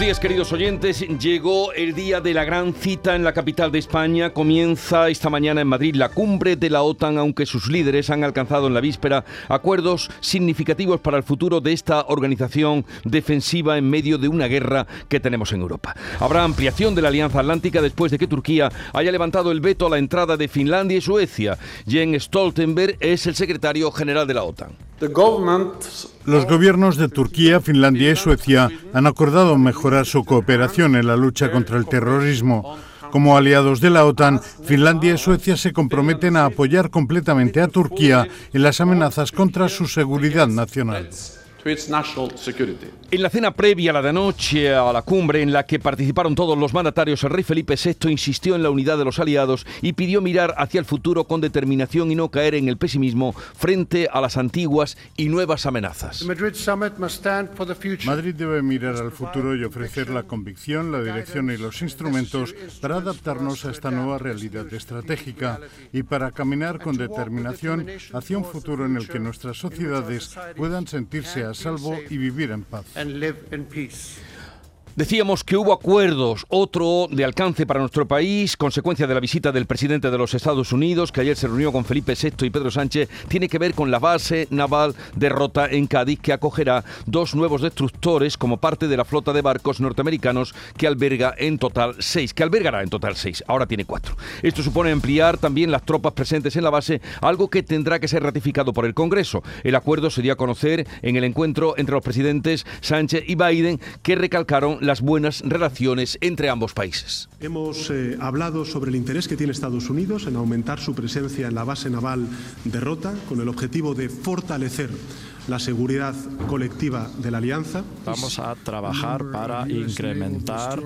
Buenos días queridos oyentes, llegó el día de la gran cita en la capital de España, comienza esta mañana en Madrid la cumbre de la OTAN, aunque sus líderes han alcanzado en la víspera acuerdos significativos para el futuro de esta organización defensiva en medio de una guerra que tenemos en Europa. Habrá ampliación de la Alianza Atlántica después de que Turquía haya levantado el veto a la entrada de Finlandia y Suecia. Jens Stoltenberg es el secretario general de la OTAN. Los gobiernos de Turquía, Finlandia y Suecia han acordado mejorar su cooperación en la lucha contra el terrorismo. Como aliados de la OTAN, Finlandia y Suecia se comprometen a apoyar completamente a Turquía en las amenazas contra su seguridad nacional. En la cena previa a la de anoche a la cumbre en la que participaron todos los mandatarios, el rey Felipe VI insistió en la unidad de los aliados y pidió mirar hacia el futuro con determinación y no caer en el pesimismo frente a las antiguas y nuevas amenazas. Madrid debe mirar al futuro y ofrecer la convicción, la dirección y los instrumentos para adaptarnos a esta nueva realidad estratégica y para caminar con determinación hacia un futuro en el que nuestras sociedades puedan sentirse salvo y vivir en paz. Decíamos que hubo acuerdos, otro de alcance para nuestro país, consecuencia de la visita del presidente de los Estados Unidos, que ayer se reunió con Felipe VI y Pedro Sánchez, tiene que ver con la base naval de Rota en Cádiz, que acogerá dos nuevos destructores como parte de la flota de barcos norteamericanos que alberga en total seis, que albergará en total seis, ahora tiene cuatro. Esto supone ampliar también las tropas presentes en la base, algo que tendrá que ser ratificado por el Congreso. El acuerdo se dio a conocer en el encuentro entre los presidentes Sánchez y Biden, que recalcaron las buenas relaciones entre ambos países. Hemos eh, hablado sobre el interés que tiene Estados Unidos en aumentar su presencia en la base naval de Rota con el objetivo de fortalecer la seguridad colectiva de la alianza. Vamos a trabajar para incrementar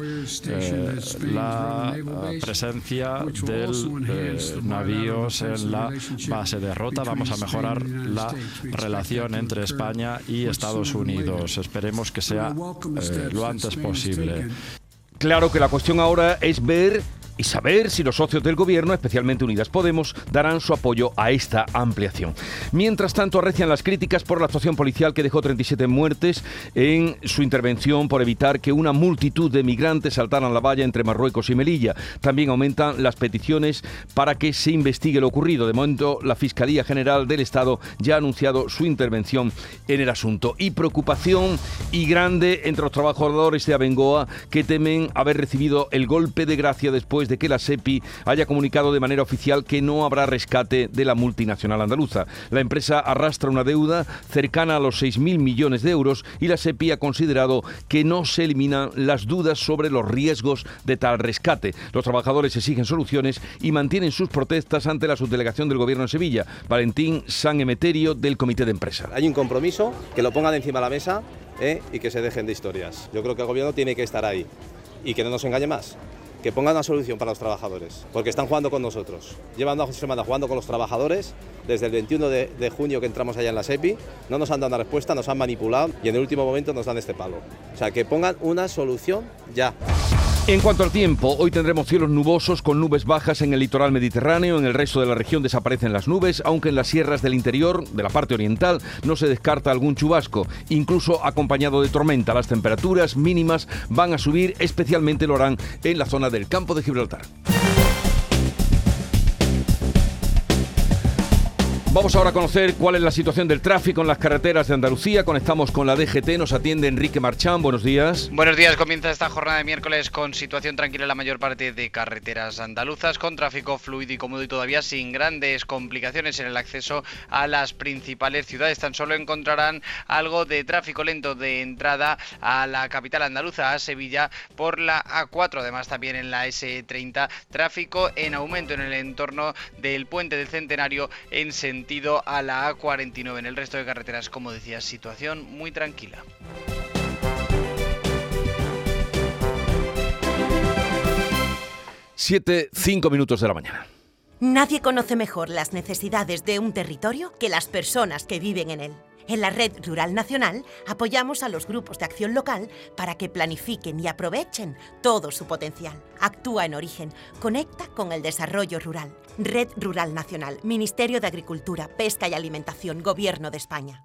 eh, la eh, presencia de navíos en la base de Rota. Vamos a mejorar la relación entre España y Estados Unidos. Esperemos que sea lo antes posible. Claro que la cuestión ahora es ver y saber si los socios del gobierno, especialmente Unidas Podemos, darán su apoyo a esta ampliación. Mientras tanto, arrecian las críticas por la actuación policial que dejó 37 muertes en su intervención por evitar que una multitud de migrantes saltaran la valla entre Marruecos y Melilla. También aumentan las peticiones para que se investigue lo ocurrido. De momento, la Fiscalía General del Estado ya ha anunciado su intervención en el asunto. Y preocupación y grande entre los trabajadores de Abengoa que temen haber recibido el golpe de gracia después de que la SEPI haya comunicado de manera oficial que no habrá rescate de la multinacional andaluza. La empresa arrastra una deuda cercana a los 6.000 millones de euros y la SEPI ha considerado que no se eliminan las dudas sobre los riesgos de tal rescate. Los trabajadores exigen soluciones y mantienen sus protestas ante la subdelegación del Gobierno en Sevilla. Valentín San Emeterio del Comité de Empresa. Hay un compromiso, que lo pongan encima de la mesa ¿eh? y que se dejen de historias. Yo creo que el Gobierno tiene que estar ahí y que no nos engañe más que pongan una solución para los trabajadores, porque están jugando con nosotros. Llevan dos semanas jugando con los trabajadores, desde el 21 de, de, junio que entramos allá en la SEPI, no nos han dado una respuesta, nos han manipulado y en el último momento nos dan este palo. O sea, que pongan una solución ya. En cuanto al tiempo, hoy tendremos cielos nubosos con nubes bajas en el litoral mediterráneo, en el resto de la región desaparecen las nubes, aunque en las sierras del interior, de la parte oriental, no se descarta algún chubasco, incluso acompañado de tormenta. Las temperaturas mínimas van a subir, especialmente lo harán en la zona del campo de Gibraltar. Vamos ahora a conocer cuál es la situación del tráfico en las carreteras de Andalucía. Conectamos con la DGT, nos atiende Enrique Marchán. Buenos días. Buenos días, comienza esta jornada de miércoles con situación tranquila en la mayor parte de carreteras andaluzas, con tráfico fluido y cómodo y todavía sin grandes complicaciones en el acceso a las principales ciudades. Tan solo encontrarán algo de tráfico lento de entrada a la capital andaluza, a Sevilla, por la A4. Además, también en la S30, tráfico en aumento en el entorno del puente del Centenario en sentido a la A49. En el resto de carreteras, como decía, situación muy tranquila. Siete, cinco minutos de la mañana. Nadie conoce mejor las necesidades de un territorio que las personas que viven en él. En la Red Rural Nacional apoyamos a los grupos de acción local para que planifiquen y aprovechen todo su potencial. Actúa en origen, conecta con el desarrollo rural. Red Rural Nacional, Ministerio de Agricultura, Pesca y Alimentación, Gobierno de España.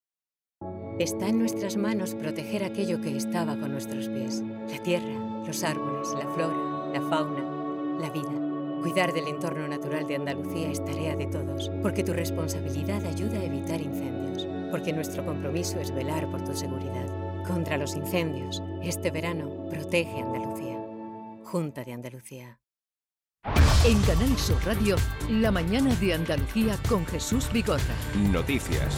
Está en nuestras manos proteger aquello que estaba con nuestros pies. La tierra, los árboles, la flora, la fauna, la vida. Cuidar del entorno natural de Andalucía es tarea de todos, porque tu responsabilidad ayuda a evitar incendios, porque nuestro compromiso es velar por tu seguridad. Contra los incendios, este verano protege Andalucía. Junta de Andalucía. En Canal Sur Radio, la mañana de Andalucía con Jesús Bigorra. Noticias.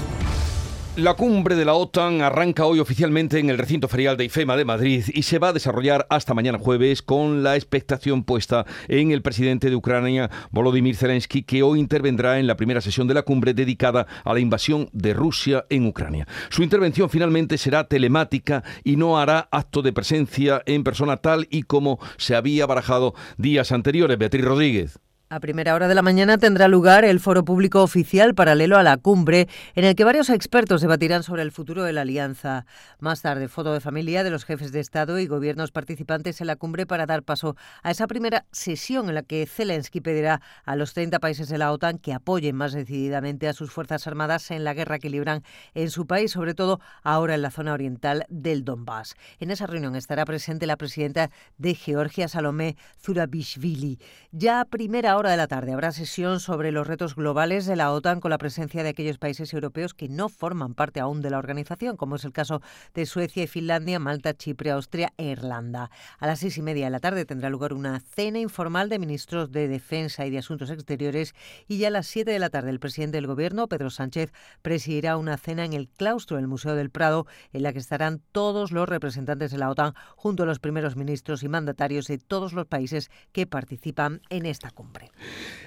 La cumbre de la OTAN arranca hoy oficialmente en el recinto ferial de IFEMA de Madrid y se va a desarrollar hasta mañana jueves con la expectación puesta en el presidente de Ucrania, Volodymyr Zelensky, que hoy intervendrá en la primera sesión de la cumbre dedicada a la invasión de Rusia en Ucrania. Su intervención finalmente será telemática y no hará acto de presencia en persona tal y como se había barajado días anteriores. Beatriz Rodríguez. A primera hora de la mañana tendrá lugar el foro público oficial paralelo a la cumbre, en el que varios expertos debatirán sobre el futuro de la alianza. Más tarde, foto de familia de los jefes de Estado y gobiernos participantes en la cumbre para dar paso a esa primera sesión en la que Zelensky pedirá a los 30 países de la OTAN que apoyen más decididamente a sus Fuerzas Armadas en la guerra que libran en su país, sobre todo ahora en la zona oriental del Donbass. En esa reunión estará presente la presidenta de Georgia, Salomé Zurabishvili. Ya a primera hora de la tarde habrá sesión sobre los retos globales de la OTAN con la presencia de aquellos países europeos que no forman parte aún de la organización, como es el caso de Suecia y Finlandia, Malta, Chipre, Austria e Irlanda. A las seis y media de la tarde tendrá lugar una cena informal de ministros de Defensa y de Asuntos Exteriores y ya a las siete de la tarde el presidente del Gobierno, Pedro Sánchez, presidirá una cena en el claustro del Museo del Prado en la que estarán todos los representantes de la OTAN junto a los primeros ministros y mandatarios de todos los países que participan en esta cumbre.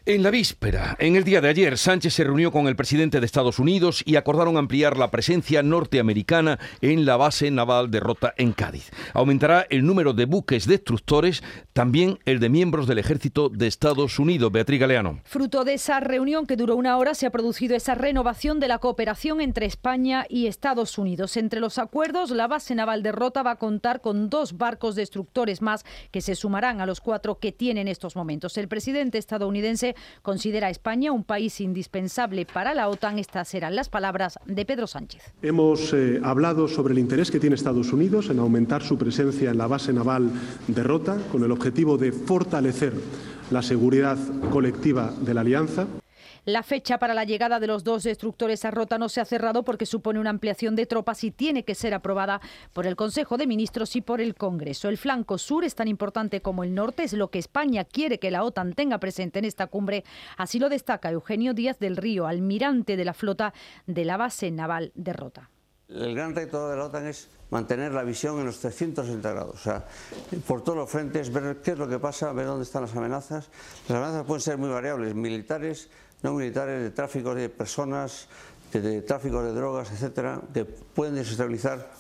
En la víspera, en el día de ayer, Sánchez se reunió con el presidente de Estados Unidos y acordaron ampliar la presencia norteamericana en la base naval de Rota en Cádiz. Aumentará el número de buques destructores, también el de miembros del ejército de Estados Unidos. Beatriz Galeano. Fruto de esa reunión que duró una hora, se ha producido esa renovación de la cooperación entre España y Estados Unidos. Entre los acuerdos, la base naval de Rota va a contar con dos barcos destructores más que se sumarán a los cuatro que tiene en estos momentos. El presidente estadounidense considera a España un país indispensable para la OTAN. Estas serán las palabras de Pedro Sánchez. Hemos eh, hablado sobre el interés que tiene Estados Unidos en aumentar su presencia en la base naval de Rota con el objetivo de fortalecer la seguridad colectiva de la alianza. La fecha para la llegada de los dos destructores a Rota no se ha cerrado porque supone una ampliación de tropas y tiene que ser aprobada por el Consejo de Ministros y por el Congreso. El flanco sur es tan importante como el norte, es lo que España quiere que la OTAN tenga presente en esta cumbre. Así lo destaca Eugenio Díaz del Río, almirante de la flota de la base naval de Rota. El gran reto de la OTAN es mantener la visión en los 360 grados, o sea, por todos los frentes, ver qué es lo que pasa, ver dónde están las amenazas. Las amenazas pueden ser muy variables, militares, no militares, de tráfico de personas, de, tráfico de drogas, etcétera, que pueden desestabilizar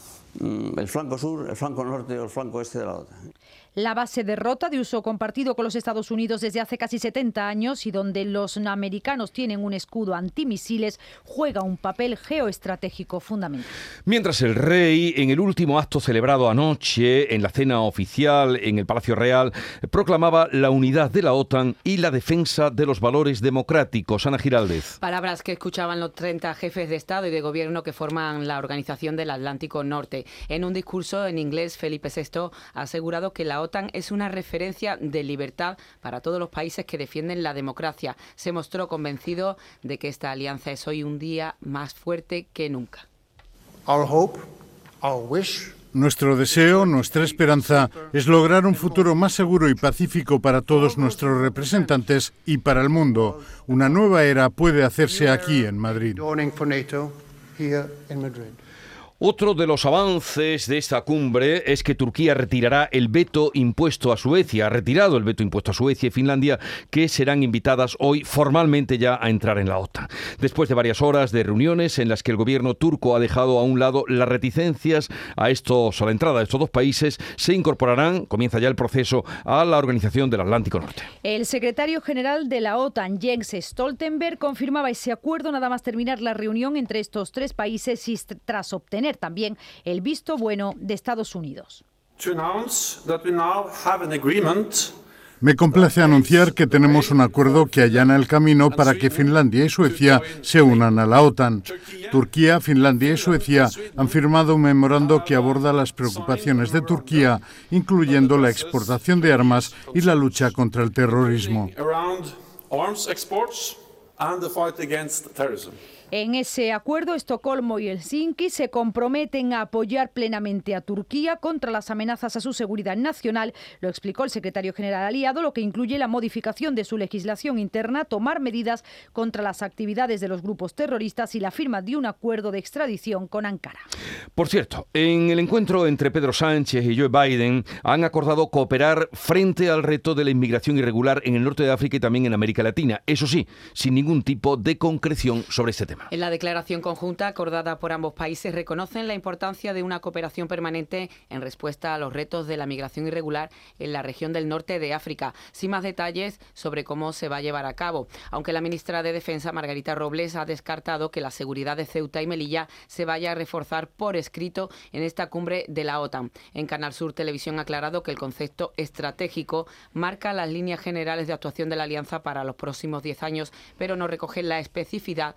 mm, el flanco sur, el flanco norte o el flanco este de la OTAN la base de Rota de uso compartido con los Estados Unidos desde hace casi 70 años y donde los americanos tienen un escudo antimisiles, juega un papel geoestratégico fundamental. Mientras el rey, en el último acto celebrado anoche, en la cena oficial en el Palacio Real, proclamaba la unidad de la OTAN y la defensa de los valores democráticos. Ana Giraldez. Palabras que escuchaban los 30 jefes de Estado y de Gobierno que forman la Organización del Atlántico Norte. En un discurso en inglés, Felipe VI ha asegurado que la OTAN es una referencia de libertad para todos los países que defienden la democracia. Se mostró convencido de que esta alianza es hoy un día más fuerte que nunca. Nuestro deseo, nuestra esperanza es lograr un futuro más seguro y pacífico para todos nuestros representantes y para el mundo. Una nueva era puede hacerse aquí en Madrid. Otro de los avances de esta cumbre es que Turquía retirará el veto impuesto a Suecia, ha retirado el veto impuesto a Suecia y Finlandia, que serán invitadas hoy formalmente ya a entrar en la OTAN. Después de varias horas de reuniones en las que el gobierno turco ha dejado a un lado las reticencias a estos a la entrada de estos dos países, se incorporarán, comienza ya el proceso, a la Organización del Atlántico Norte. El secretario general de la OTAN, Jens Stoltenberg, confirmaba ese acuerdo nada más terminar la reunión entre estos tres países y tras obtener también el visto bueno de Estados Unidos. Me complace anunciar que tenemos un acuerdo que allana el camino para que Finlandia y Suecia se unan a la OTAN. Turquía, Finlandia y Suecia han firmado un memorando que aborda las preocupaciones de Turquía, incluyendo la exportación de armas y la lucha contra el terrorismo. En ese acuerdo, Estocolmo y Helsinki se comprometen a apoyar plenamente a Turquía contra las amenazas a su seguridad nacional, lo explicó el secretario general aliado, lo que incluye la modificación de su legislación interna, tomar medidas contra las actividades de los grupos terroristas y la firma de un acuerdo de extradición con Ankara. Por cierto, en el encuentro entre Pedro Sánchez y Joe Biden han acordado cooperar frente al reto de la inmigración irregular en el norte de África y también en América Latina. Eso sí, sin ningún tipo de concreción sobre este tema. En la declaración conjunta acordada por ambos países reconocen la importancia de una cooperación permanente en respuesta a los retos de la migración irregular en la región del norte de África, sin más detalles sobre cómo se va a llevar a cabo, aunque la ministra de Defensa, Margarita Robles, ha descartado que la seguridad de Ceuta y Melilla se vaya a reforzar por escrito en esta cumbre de la OTAN. En Canal Sur Televisión ha aclarado que el concepto estratégico marca las líneas generales de actuación de la alianza para los próximos 10 años, pero no recoge la especificidad especificidad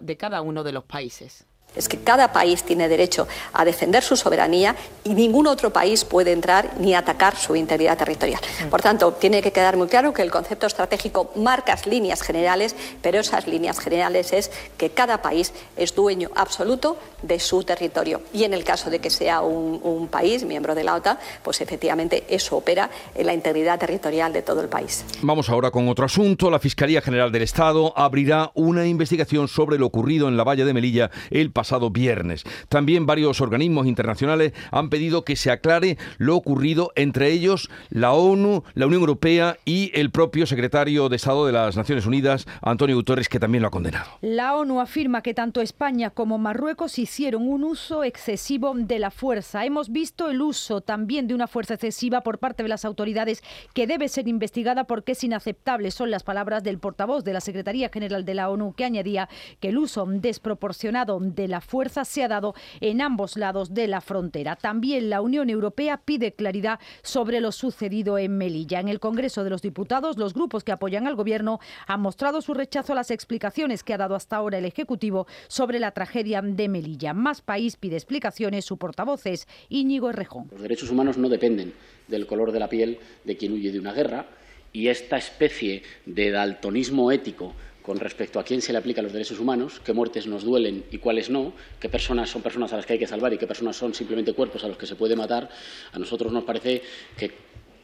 de cada uno de los países es que cada país tiene derecho a defender su soberanía y ningún otro país puede entrar ni atacar su integridad territorial. Por tanto, tiene que quedar muy claro que el concepto estratégico marca líneas generales, pero esas líneas generales es que cada país es dueño absoluto de su territorio. Y en el caso de que sea un, un país miembro de la OTAN, pues efectivamente eso opera en la integridad territorial de todo el país. Vamos ahora con otro asunto. La Fiscalía General del Estado abrirá una investigación sobre lo ocurrido en la valla de Melilla el pasado pasado viernes. También varios organismos internacionales han pedido que se aclare lo ocurrido, entre ellos la ONU, la Unión Europea y el propio secretario de Estado de las Naciones Unidas, Antonio Guterres, que también lo ha condenado. La ONU afirma que tanto España como Marruecos hicieron un uso excesivo de la fuerza. Hemos visto el uso también de una fuerza excesiva por parte de las autoridades que debe ser investigada porque es inaceptable. Son las palabras del portavoz de la Secretaría General de la ONU que añadía que el uso desproporcionado de la fuerza se ha dado en ambos lados de la frontera. También la Unión Europea pide claridad sobre lo sucedido en Melilla. En el Congreso de los Diputados, los grupos que apoyan al Gobierno han mostrado su rechazo a las explicaciones que ha dado hasta ahora el Ejecutivo sobre la tragedia de Melilla. Más País pide explicaciones. Su portavoz es Íñigo Errejón. Los derechos humanos no dependen del color de la piel de quien huye de una guerra y esta especie de daltonismo ético con respecto a quién se le aplican los derechos humanos, qué muertes nos duelen y cuáles no, qué personas son personas a las que hay que salvar y qué personas son simplemente cuerpos a los que se puede matar, a nosotros nos parece que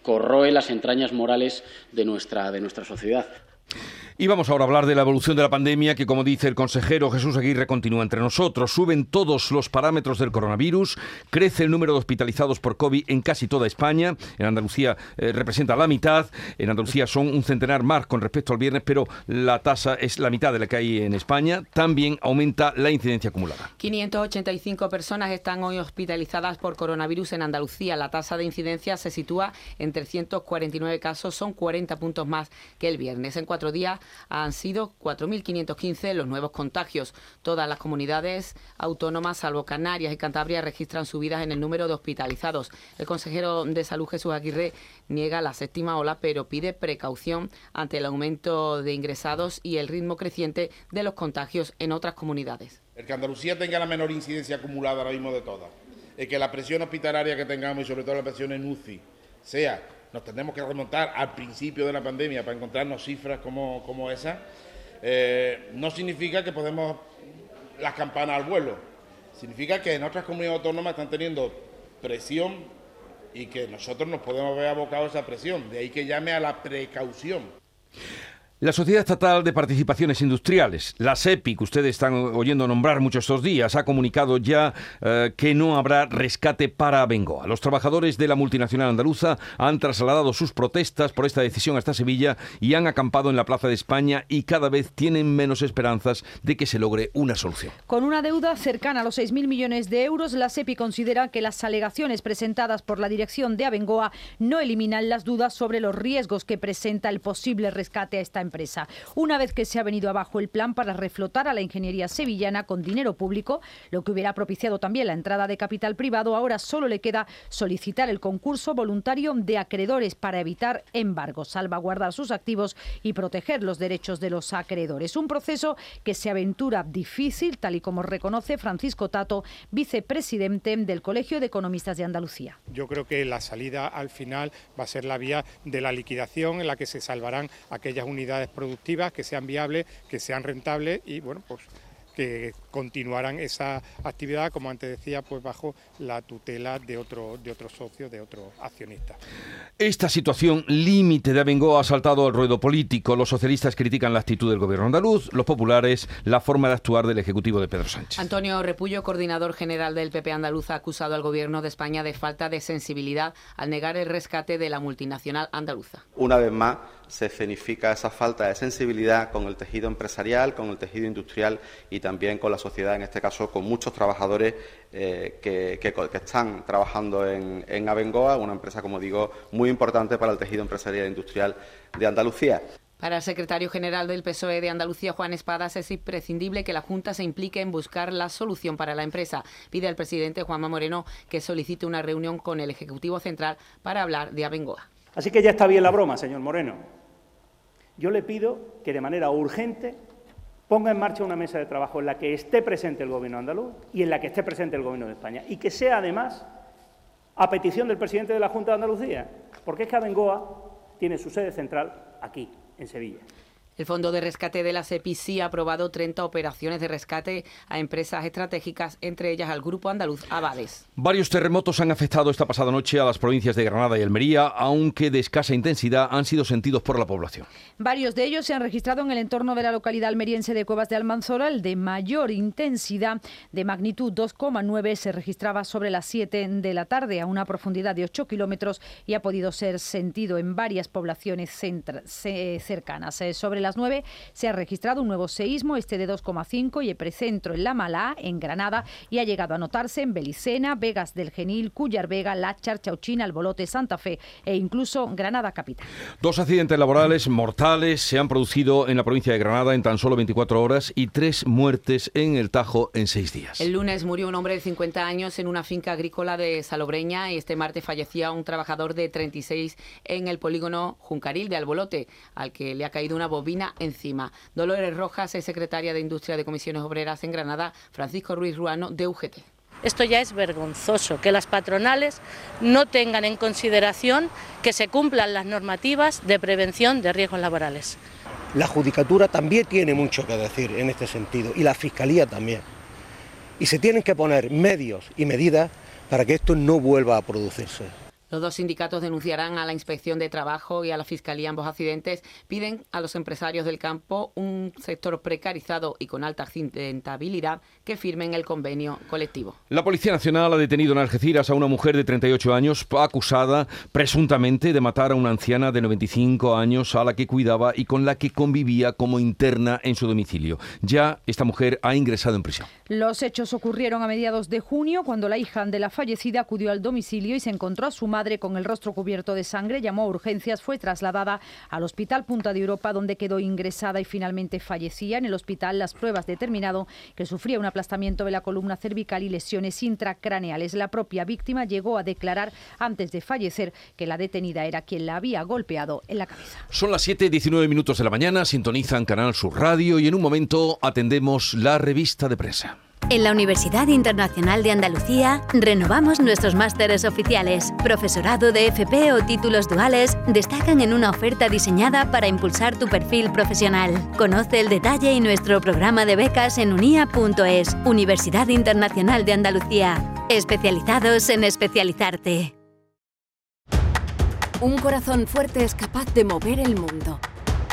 corroe las entrañas morales de nuestra, de nuestra sociedad. Y vamos ahora a hablar de la evolución de la pandemia que, como dice el consejero Jesús Aguirre, continúa entre nosotros. Suben todos los parámetros del coronavirus, crece el número de hospitalizados por COVID en casi toda España. En Andalucía eh, representa la mitad, en Andalucía son un centenar más con respecto al viernes, pero la tasa es la mitad de la que hay en España. También aumenta la incidencia acumulada. 585 personas están hoy hospitalizadas por coronavirus en Andalucía. La tasa de incidencia se sitúa en 349 casos, son 40 puntos más que el viernes. En cuatro días han sido 4.515 los nuevos contagios. Todas las comunidades autónomas, salvo Canarias y Cantabria, registran subidas en el número de hospitalizados. El consejero de Salud, Jesús Aguirre, niega la séptima ola, pero pide precaución ante el aumento de ingresados y el ritmo creciente de los contagios en otras comunidades. El que Andalucía tenga la menor incidencia acumulada ahora mismo de todas, el que la presión hospitalaria que tengamos y sobre todo la presión en UCI sea nos tendremos que remontar al principio de la pandemia para encontrarnos cifras como, como esa, eh, no significa que podemos las campanas al vuelo. Significa que en otras comunidades autónomas están teniendo presión y que nosotros nos podemos ver abocados a esa presión. De ahí que llame a la precaución. La Sociedad Estatal de Participaciones Industriales, la SEPI, que ustedes están oyendo nombrar muchos estos días, ha comunicado ya eh, que no habrá rescate para Bengoa. Los trabajadores de la multinacional andaluza han trasladado sus protestas por esta decisión hasta Sevilla y han acampado en la Plaza de España y cada vez tienen menos esperanzas de que se logre una solución. Con una deuda cercana a los 6.000 millones de euros, la SEPI considera que las alegaciones presentadas por la dirección de Abengoa no eliminan las dudas sobre los riesgos que presenta el posible rescate a esta empresa empresa. Una vez que se ha venido abajo el plan para reflotar a la ingeniería sevillana con dinero público, lo que hubiera propiciado también la entrada de capital privado, ahora solo le queda solicitar el concurso voluntario de acreedores para evitar embargos, salvaguardar sus activos y proteger los derechos de los acreedores. Un proceso que se aventura difícil, tal y como reconoce Francisco Tato, vicepresidente del Colegio de Economistas de Andalucía. Yo creo que la salida al final va a ser la vía de la liquidación en la que se salvarán aquellas unidades productivas que sean viables, que sean rentables y bueno, pues que continuarán esa actividad, como antes decía, pues bajo la tutela de otro, de otros socios, de otros accionistas. Esta situación límite de Abengoa ha saltado al ruedo político. Los socialistas critican la actitud del gobierno andaluz, los populares la forma de actuar del Ejecutivo de Pedro Sánchez. Antonio Repullo, coordinador general del PP andaluz, ha acusado al gobierno de España de falta de sensibilidad al negar el rescate de la multinacional andaluza. Una vez más, se escenifica esa falta de sensibilidad con el tejido empresarial, con el tejido industrial y también con la sociedad, en este caso con muchos trabajadores eh, que, están trabajando en, en Abengoa, una empresa, como digo, muy importante para el tejido empresarial e industrial de Andalucía. Para el secretario general del PSOE de Andalucía, Juan Espadas, es imprescindible que la Junta se implique en buscar la solución para la empresa. Pide al presidente Juanma Moreno que solicite una reunión con el Ejecutivo Central para hablar de Abengoa. Así que ya está bien la broma, señor Moreno. Yo le pido que de manera urgente ponga en marcha una mesa de trabajo en la que esté presente el Gobierno andaluz y en la que esté presente el Gobierno de España y que sea además a petición del presidente de la Junta de Andalucía, porque es que Abengoa tiene su sede central aquí, en Sevilla. El Fondo de Rescate de la CEPI ha aprobado 30 operaciones de rescate a empresas estratégicas, entre ellas al Grupo Andaluz Avales. Varios terremotos han afectado esta pasada noche a las provincias de Granada y Almería, aunque de escasa intensidad han sido sentidos por la población. Varios de ellos se han registrado en el entorno de la localidad almeriense de Cuevas de Almanzora. El de mayor intensidad, de magnitud 2,9, se registraba sobre las 7 de la tarde a una profundidad de 8 kilómetros y ha podido ser sentido en varias poblaciones cercanas. Eh, sobre las 9 se ha registrado un nuevo seísmo, este de 2,5 y epicentro en La Malá, en Granada, y ha llegado a notarse en Belicena, Vegas del Genil, Cuyar Vega, Láchar, Chauchina, Albolote, Santa Fe e incluso Granada capital. Dos accidentes laborales mortales se han producido en la provincia de Granada en tan solo 24 horas y tres muertes en el Tajo en seis días. El lunes murió un hombre de 50 años en una finca agrícola de Salobreña y este martes fallecía un trabajador de 36 en el polígono Juncaril de Albolote, al que le ha caído una bobina encima. Dolores Rojas es secretaria de Industria de Comisiones Obreras en Granada, Francisco Ruiz Ruano de UGT. Esto ya es vergonzoso, que las patronales no tengan en consideración que se cumplan las normativas de prevención de riesgos laborales. La Judicatura también tiene mucho que decir en este sentido y la Fiscalía también. Y se tienen que poner medios y medidas para que esto no vuelva a producirse. Los dos sindicatos denunciarán a la Inspección de Trabajo y a la Fiscalía ambos accidentes. Piden a los empresarios del campo, un sector precarizado y con alta accidentabilidad, que firmen el convenio colectivo. La Policía Nacional ha detenido en Algeciras a una mujer de 38 años acusada presuntamente de matar a una anciana de 95 años a la que cuidaba y con la que convivía como interna en su domicilio. Ya esta mujer ha ingresado en prisión. Los hechos ocurrieron a mediados de junio cuando la hija de la fallecida acudió al domicilio y se encontró a su madre madre con el rostro cubierto de sangre llamó a urgencias, fue trasladada al Hospital Punta de Europa donde quedó ingresada y finalmente fallecía. En el hospital las pruebas determinado que sufría un aplastamiento de la columna cervical y lesiones intracraneales. La propia víctima llegó a declarar antes de fallecer que la detenida era quien la había golpeado en la cabeza. Son las 7.19 minutos de la mañana, sintonizan Canal Sur Radio y en un momento atendemos la revista de prensa. En la Universidad Internacional de Andalucía renovamos nuestros másteres oficiales. Profesorado de FP o títulos duales destacan en una oferta diseñada para impulsar tu perfil profesional. Conoce el detalle y nuestro programa de becas en unia.es, Universidad Internacional de Andalucía. Especializados en especializarte. Un corazón fuerte es capaz de mover el mundo.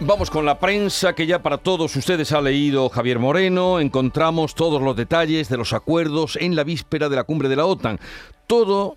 Vamos con la prensa que ya para todos ustedes ha leído Javier Moreno. Encontramos todos los detalles de los acuerdos en la víspera de la cumbre de la OTAN. Todo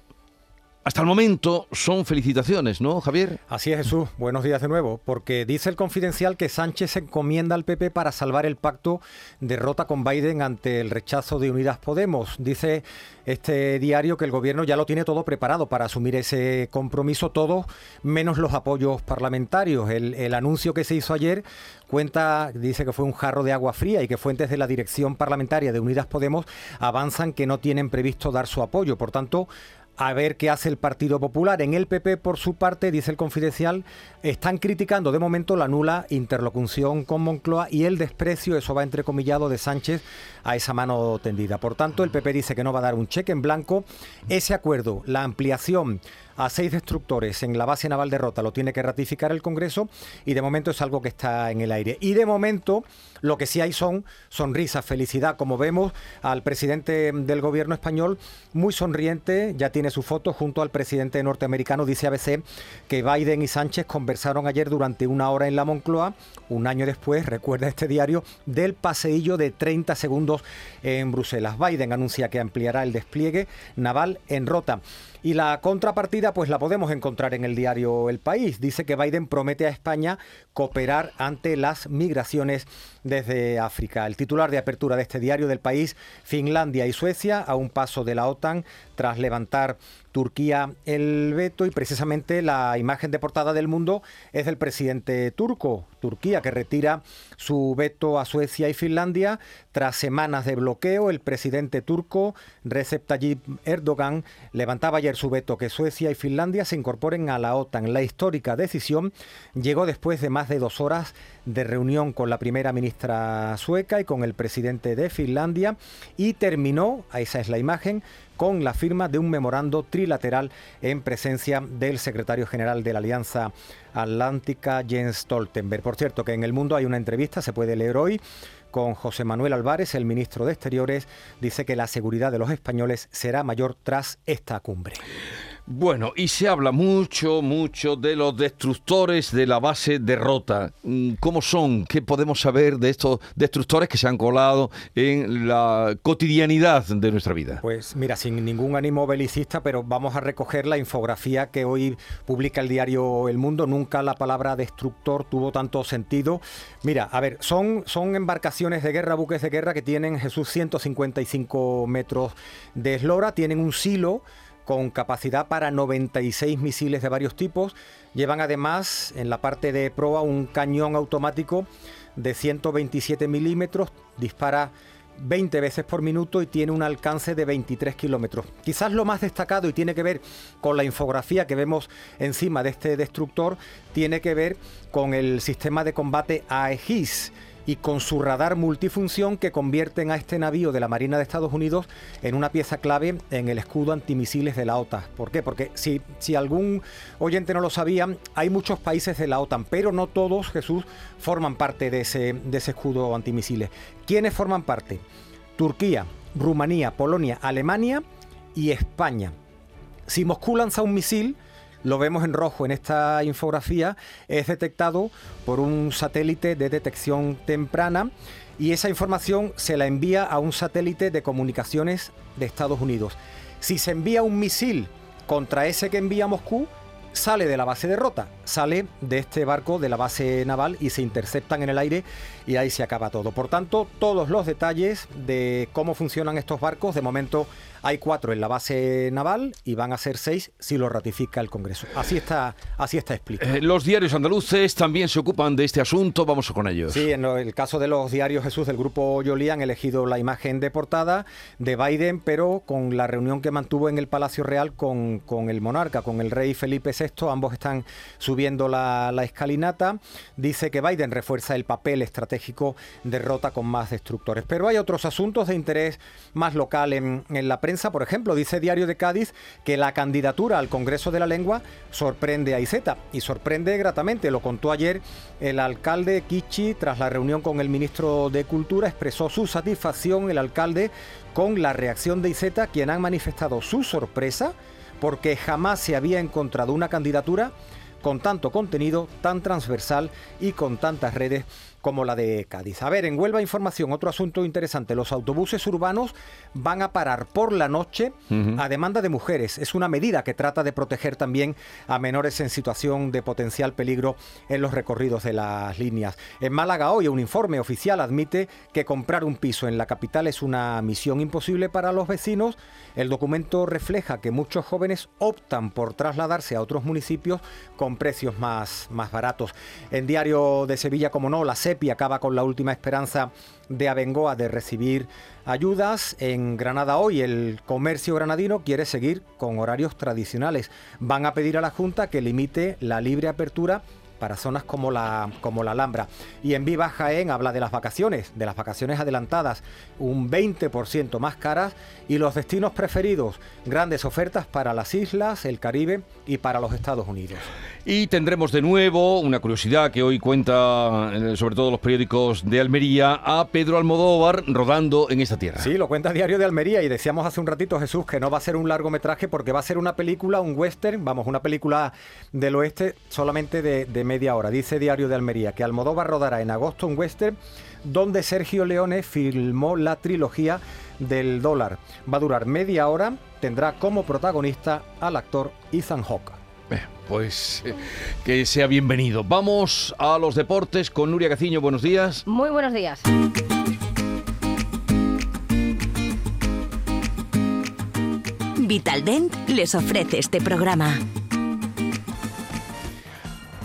hasta el momento son felicitaciones, ¿no, Javier? Así es, Jesús. Buenos días de nuevo. Porque dice el confidencial que Sánchez encomienda al PP para salvar el pacto derrota con Biden ante el rechazo de Unidas Podemos. Dice este diario que el gobierno ya lo tiene todo preparado para asumir ese compromiso, todo menos los apoyos parlamentarios. El, el anuncio que se hizo ayer cuenta, dice que fue un jarro de agua fría y que fuentes de la dirección parlamentaria de Unidas Podemos avanzan que no tienen previsto dar su apoyo. Por tanto, a ver qué hace el Partido Popular. En el PP, por su parte, dice el confidencial, están criticando de momento la nula interlocución con Moncloa y el desprecio, eso va entrecomillado, de Sánchez a esa mano tendida. Por tanto, el PP dice que no va a dar un cheque en blanco. Ese acuerdo, la ampliación a seis destructores en la base naval de Rota lo tiene que ratificar el Congreso y de momento es algo que está en el aire. Y de momento lo que sí hay son sonrisas, felicidad, como vemos al presidente del gobierno español muy sonriente, ya tiene su foto junto al presidente norteamericano, dice ABC que Biden y Sánchez conversaron ayer durante una hora en la Moncloa, un año después, recuerda este diario, del paseillo de 30 segundos en Bruselas. Biden anuncia que ampliará el despliegue naval en Rota. Y la contrapartida, pues la podemos encontrar en el diario El País. Dice que Biden promete a España cooperar ante las migraciones desde África. El titular de apertura de este diario del país, Finlandia y Suecia, a un paso de la OTAN tras levantar Turquía el veto y precisamente la imagen de portada del mundo es del presidente turco, Turquía, que retira su veto a Suecia y Finlandia tras semanas de bloqueo. El presidente turco Recep Tayyip Erdogan levantaba ayer su veto que Suecia y Finlandia se incorporen a la OTAN. La histórica decisión llegó después de más de dos horas de reunión con la primera ministra sueca y con el presidente de Finlandia y terminó, esa es la imagen, con la firma de un memorando trilateral en presencia del secretario general de la Alianza Atlántica, Jens Stoltenberg. Por cierto, que en el mundo hay una entrevista, se puede leer hoy, con José Manuel Álvarez, el ministro de Exteriores, dice que la seguridad de los españoles será mayor tras esta cumbre. Bueno, y se habla mucho, mucho de los destructores de la base de Rota. Mm, ¿Cómo son? ¿Qué podemos saber de estos destructores que se han colado en la cotidianidad de nuestra vida? Pues mira, sin ningún ánimo belicista, pero vamos a recoger la infografía que hoy publica el diario El Mundo. Nunca la palabra destructor tuvo tanto sentido. Mira, a ver, son, son embarcaciones de guerra, buques de guerra que tienen Jesús 155 metros de eslora, tienen un silo con capacidad para 96 misiles de varios tipos. Llevan además en la parte de proa un cañón automático de 127 milímetros, dispara 20 veces por minuto y tiene un alcance de 23 kilómetros. Quizás lo más destacado y tiene que ver con la infografía que vemos encima de este destructor, tiene que ver con el sistema de combate Aegis y con su radar multifunción que convierten a este navío de la Marina de Estados Unidos en una pieza clave en el escudo antimisiles de la OTAN. ¿Por qué? Porque si, si algún oyente no lo sabía, hay muchos países de la OTAN, pero no todos, Jesús, forman parte de ese, de ese escudo antimisiles. ¿Quiénes forman parte? Turquía, Rumanía, Polonia, Alemania y España. Si Moscú lanza un misil, lo vemos en rojo en esta infografía, es detectado por un satélite de detección temprana y esa información se la envía a un satélite de comunicaciones de Estados Unidos. Si se envía un misil contra ese que envía Moscú, sale de la base de Rota, sale de este barco de la base naval y se interceptan en el aire y ahí se acaba todo. Por tanto, todos los detalles de cómo funcionan estos barcos, de momento hay cuatro en la base naval y van a ser seis si lo ratifica el Congreso. Así está, así está explicado. Eh, los diarios andaluces también se ocupan de este asunto. Vamos con ellos. Sí, en el caso de los diarios Jesús del grupo Yoli han elegido la imagen de portada de Biden, pero con la reunión que mantuvo en el Palacio Real con, con el monarca, con el rey Felipe VI. Ambos están subiendo la, escalinata, dice que Biden refuerza el papel estratégico de Rota con más destructores. Pero hay otros asuntos de interés más local en, en la prensa. Por ejemplo, dice Diario de Cádiz que la candidatura al Congreso de la Lengua sorprende a Iseta y sorprende gratamente. Lo contó ayer el alcalde Kichi tras la reunión con el ministro de Cultura. Expresó su satisfacción el alcalde con la reacción de Iseta, quien ha manifestado su sorpresa porque jamás se había encontrado una candidatura con tanto contenido, tan transversal y con tantas redes como la de Cádiz. A ver, en Huelva Información, otro asunto interesante. Los autobuses urbanos van a parar por la noche a demanda de mujeres. Es una medida que trata de proteger también a menores en situación de potencial peligro en los recorridos de las líneas. En Málaga hoy un informe oficial admite que comprar un piso en la capital es una misión imposible para los vecinos. El documento refleja que muchos jóvenes optan por trasladarse a otros municipios con precios más, más baratos. En Diario de Sevilla, como no, la y acaba con la última esperanza de Abengoa de recibir ayudas. En Granada hoy el comercio granadino quiere seguir con horarios tradicionales. Van a pedir a la Junta que limite la libre apertura para zonas como la, como la Alhambra. Y en Viva Jaén habla de las vacaciones, de las vacaciones adelantadas, un 20% más caras y los destinos preferidos, grandes ofertas para las islas, el Caribe y para los Estados Unidos. Y tendremos de nuevo una curiosidad que hoy cuenta, eh, sobre todo los periódicos de Almería, a Pedro Almodóvar rodando en esta tierra. Sí, lo cuenta Diario de Almería y decíamos hace un ratito, Jesús, que no va a ser un largometraje porque va a ser una película, un western, vamos, una película del oeste solamente de, de media hora. Dice Diario de Almería que Almodóvar rodará en agosto un western donde Sergio Leone filmó la trilogía del dólar. Va a durar media hora, tendrá como protagonista al actor Ethan Hawke. Pues eh, que sea bienvenido. Vamos a los deportes con Nuria Caciño. Buenos días. Muy buenos días. Vitaldent les ofrece este programa.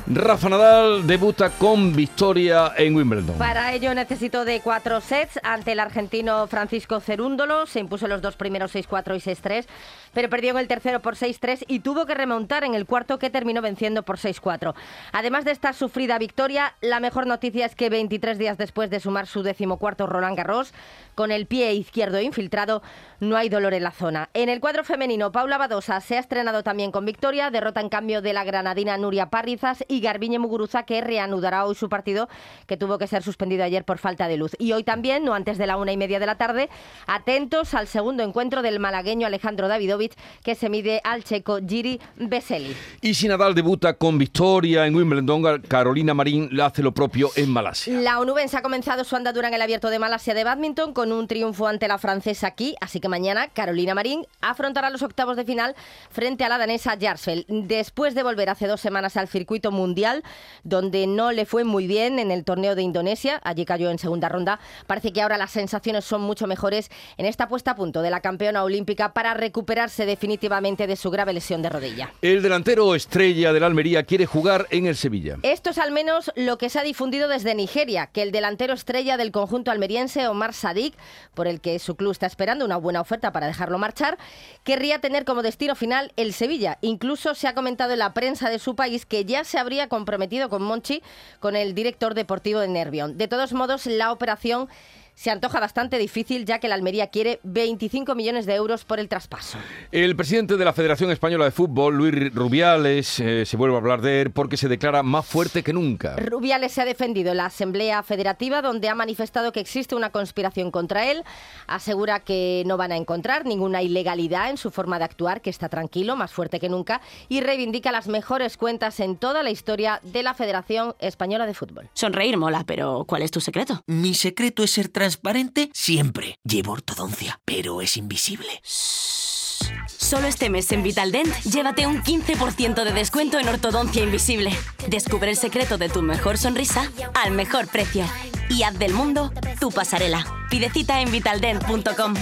Rafa Nadal debuta con victoria en Wimbledon. Para ello necesito de cuatro sets ante el argentino Francisco Cerúndolo. Se impuso los dos primeros 6-4 y 6-3, pero perdió en el tercero por 6-3 y tuvo que remontar en el cuarto que terminó venciendo por 6-4. Además de esta sufrida victoria, la mejor noticia es que 23 días después de sumar su decimocuarto Roland Garros, con el pie izquierdo infiltrado, no hay dolor en la zona. En el cuadro femenino, Paula Badosa se ha estrenado también con victoria, derrota en cambio de la granadina Nuria Parrizas y Garbiñe Muguruza, que reanudará hoy su partido, que tuvo que ser suspendido ayer por falta de luz. Y hoy también, no antes de la una y media de la tarde, atentos al segundo encuentro del malagueño Alejandro Davidovich, que se mide al checo Giri Beseli. Y si Nadal debuta con victoria en Wimbledon, Carolina Marín le hace lo propio en Malasia. La onubense ha comenzado su andadura en el abierto de Malasia de badminton con un triunfo ante la francesa aquí, así que mañana Carolina Marín afrontará los octavos de final frente a la danesa Jarsfeld. Después de volver hace dos semanas al circuito mundial, donde no le fue muy bien en el torneo de Indonesia, allí cayó en segunda ronda, parece que ahora las sensaciones son mucho mejores en esta puesta a punto de la campeona olímpica para recuperarse definitivamente de su grave lesión de rodilla. El delantero estrella del Almería quiere jugar en el Sevilla. Esto es al menos lo que se ha difundido desde Nigeria, que el delantero estrella del conjunto almeriense, Omar Sadik, por el que su club está esperando una buena oferta para dejarlo marchar, querría tener como destino final el Sevilla. Incluso se ha comentado en la prensa de su país que ya se habría comprometido con Monchi, con el director deportivo de Nervión. De todos modos, la operación se antoja bastante difícil ya que la Almería quiere 25 millones de euros por el traspaso. El presidente de la Federación Española de Fútbol, Luis Rubiales, eh, se vuelve a hablar de él porque se declara más fuerte que nunca. Rubiales se ha defendido en la Asamblea Federativa donde ha manifestado que existe una conspiración contra él, asegura que no van a encontrar ninguna ilegalidad en su forma de actuar, que está tranquilo, más fuerte que nunca y reivindica las mejores cuentas en toda la historia de la Federación Española de Fútbol. Sonreír mola, pero ¿cuál es tu secreto? Mi secreto es ser transparente siempre. Llevo ortodoncia, pero es invisible. Solo este mes en Vitaldent, llévate un 15% de descuento en ortodoncia invisible. Descubre el secreto de tu mejor sonrisa al mejor precio. Y haz del mundo tu pasarela. Pide cita en vitaldent.com.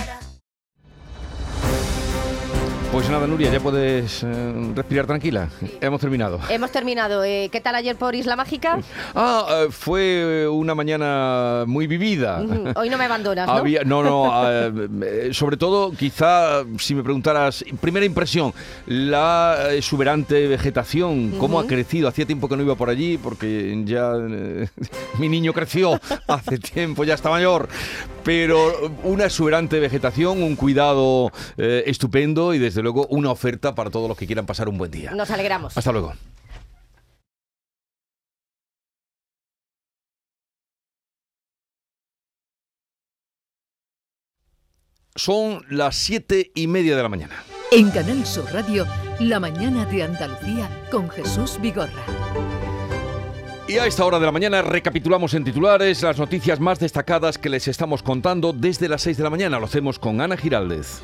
Pues nada, Nuria, ya puedes eh, respirar tranquila. Hemos terminado. Hemos terminado. Eh, ¿Qué tal ayer por Isla Mágica? Ah, eh, fue una mañana muy vivida. Hoy no me abandonas, ¿no? Había- no, no, eh, sobre todo, quizá, si me preguntaras, primera impresión, la exuberante vegetación, cómo ha crecido. Hacía tiempo que no iba por allí porque ya mi niño creció hace tiempo, ya está mayor. Pero una exuberante vegetación, un cuidado eh, estupendo y desde luego una oferta para todos los que quieran pasar un buen día. Nos alegramos. Hasta luego. Son las siete y media de la mañana. En Canal Sur Radio, La mañana de Andalucía con Jesús Vigorra. Y a esta hora de la mañana recapitulamos en titulares las noticias más destacadas que les estamos contando desde las 6 de la mañana. Lo hacemos con Ana Giraldez.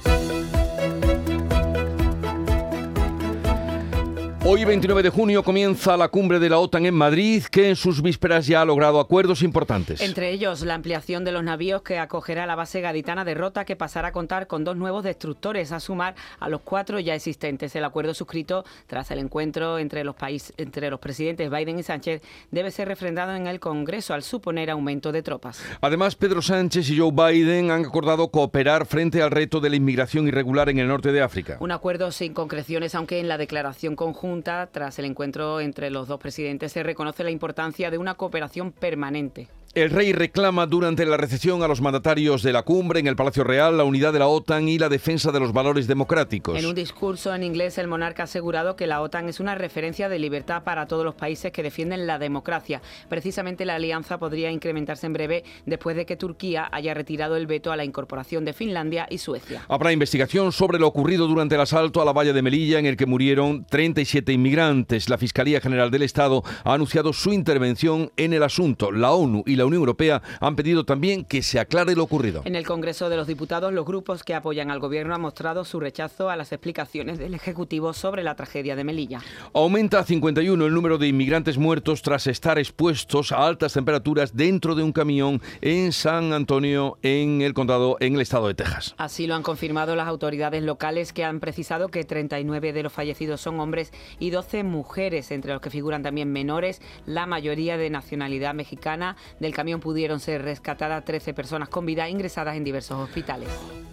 Hoy, 29 de junio, comienza la cumbre de la OTAN en Madrid, que en sus vísperas ya ha logrado acuerdos importantes. Entre ellos, la ampliación de los navíos que acogerá la base gaditana de Rota, que pasará a contar con dos nuevos destructores, a sumar a los cuatro ya existentes. El acuerdo suscrito tras el encuentro entre los, países, entre los presidentes Biden y Sánchez debe ser refrendado en el Congreso al suponer aumento de tropas. Además, Pedro Sánchez y Joe Biden han acordado cooperar frente al reto de la inmigración irregular en el norte de África. Un acuerdo sin concreciones, aunque en la declaración conjunta, tras el encuentro entre los dos presidentes, se reconoce la importancia de una cooperación permanente. El rey reclama durante la recepción a los mandatarios de la cumbre en el Palacio Real la unidad de la OTAN y la defensa de los valores democráticos. En un discurso en inglés, el monarca ha asegurado que la OTAN es una referencia de libertad para todos los países que defienden la democracia. Precisamente la alianza podría incrementarse en breve después de que Turquía haya retirado el veto a la incorporación de Finlandia y Suecia. Habrá investigación sobre lo ocurrido durante el asalto a la valla de Melilla en el que murieron 37 inmigrantes. La Fiscalía General del Estado ha anunciado su intervención en el asunto. La ONU y la Unión Europea han pedido también que se aclare lo ocurrido. En el Congreso de los Diputados, los grupos que apoyan al Gobierno han mostrado su rechazo a las explicaciones del Ejecutivo sobre la tragedia de Melilla. Aumenta a 51 el número de inmigrantes muertos tras estar expuestos a altas temperaturas dentro de un camión en San Antonio, en el condado, en el estado de Texas. Así lo han confirmado las autoridades locales que han precisado que 39 de los fallecidos son hombres y 12 mujeres, entre los que figuran también menores, la mayoría de nacionalidad mexicana. Del camión pudieron ser rescatadas 13 personas con vida ingresadas en diversos hospitales.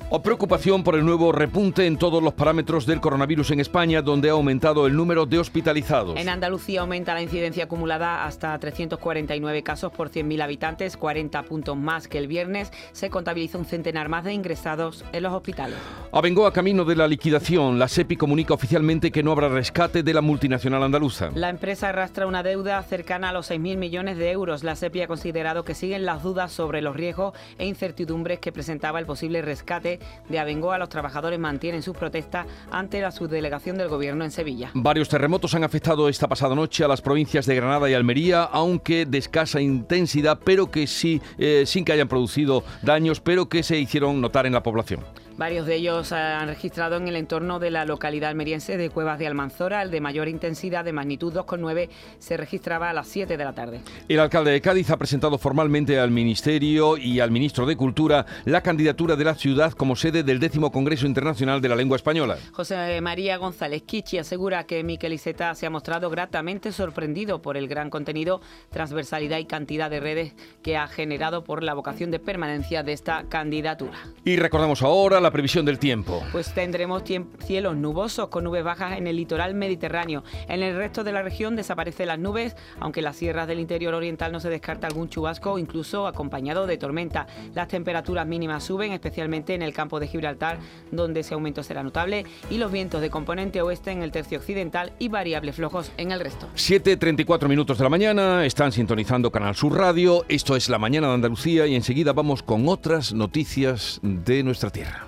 O preocupación por el nuevo repunte en todos los parámetros del coronavirus en España, donde ha aumentado el número de hospitalizados. En Andalucía aumenta la incidencia acumulada hasta 349 casos por 100.000 habitantes, 40 puntos más que el viernes. Se contabiliza un centenar más de ingresados en los hospitales. Abengoa camino de la liquidación. La SEPI comunica oficialmente que no habrá rescate de la multinacional andaluza. La empresa arrastra una deuda cercana a los 6.000 millones de euros. La SEPI ha considerado que siguen las dudas sobre los riesgos e incertidumbres que presentaba el posible rescate de Abengoa. Los trabajadores mantienen sus protestas ante la subdelegación del Gobierno en Sevilla. Varios terremotos han afectado esta pasada noche a las provincias de Granada y Almería, aunque de escasa intensidad, pero que sí, eh, sin que hayan producido daños, pero que se hicieron notar en la población. Varios de ellos han registrado en el entorno de la localidad almeriense de Cuevas de Almanzora. El de mayor intensidad, de magnitud 2,9, se registraba a las 7 de la tarde. El alcalde de Cádiz ha presentado formalmente al Ministerio y al Ministro de Cultura la candidatura de la ciudad como sede del décimo Congreso Internacional de la Lengua Española. José María González Kichi asegura que Miquel Iceta se ha mostrado gratamente sorprendido por el gran contenido, transversalidad y cantidad de redes que ha generado por la vocación de permanencia de esta candidatura. Y recordamos ahora la previsión del tiempo. Pues tendremos cielos nubosos con nubes bajas en el litoral mediterráneo. En el resto de la región desaparecen las nubes, aunque en las sierras del interior oriental no se descarta algún chubasco o incluso acompañado de tormenta. Las temperaturas mínimas suben, especialmente en el campo de Gibraltar, donde ese aumento será notable, y los vientos de componente oeste en el tercio occidental y variables flojos en el resto. 7.34 minutos de la mañana, están sintonizando Canal Sur Radio, esto es La Mañana de Andalucía y enseguida vamos con otras noticias de nuestra tierra.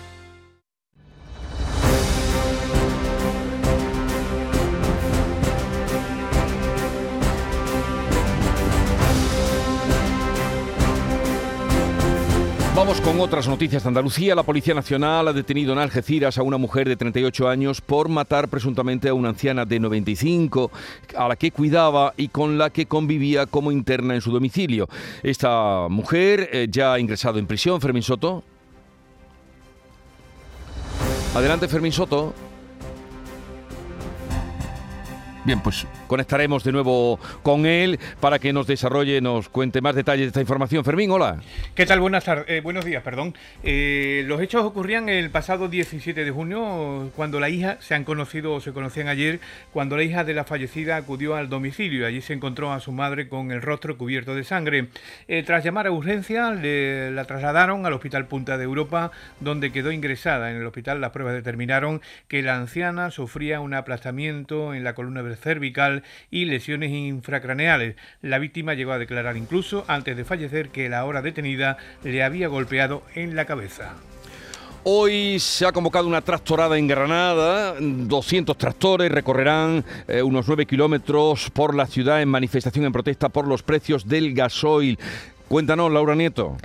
Vamos con otras noticias de Andalucía. La Policía Nacional ha detenido en Algeciras a una mujer de 38 años por matar presuntamente a una anciana de 95 a la que cuidaba y con la que convivía como interna en su domicilio. Esta mujer eh, ya ha ingresado en prisión, Fermín Soto. Adelante, Fermín Soto. Bien, pues conectaremos de nuevo con él para que nos desarrolle, nos cuente más detalles de esta información. Fermín, hola. ¿Qué tal? Buenas tardes, eh, buenos días, perdón. Eh, los hechos ocurrían el pasado 17 de junio, cuando la hija, se han conocido o se conocían ayer, cuando la hija de la fallecida acudió al domicilio. Allí se encontró a su madre con el rostro cubierto de sangre. Eh, tras llamar a urgencia, la trasladaron al Hospital Punta de Europa, donde quedó ingresada. En el hospital las pruebas determinaron que la anciana sufría un aplastamiento en la columna cervical y lesiones infracraneales. La víctima llegó a declarar incluso antes de fallecer que la hora detenida le había golpeado en la cabeza. Hoy se ha convocado una tractorada en Granada. 200 tractores recorrerán eh, unos 9 kilómetros por la ciudad en manifestación en protesta por los precios del gasoil. Cuéntanos, Laura Nieto.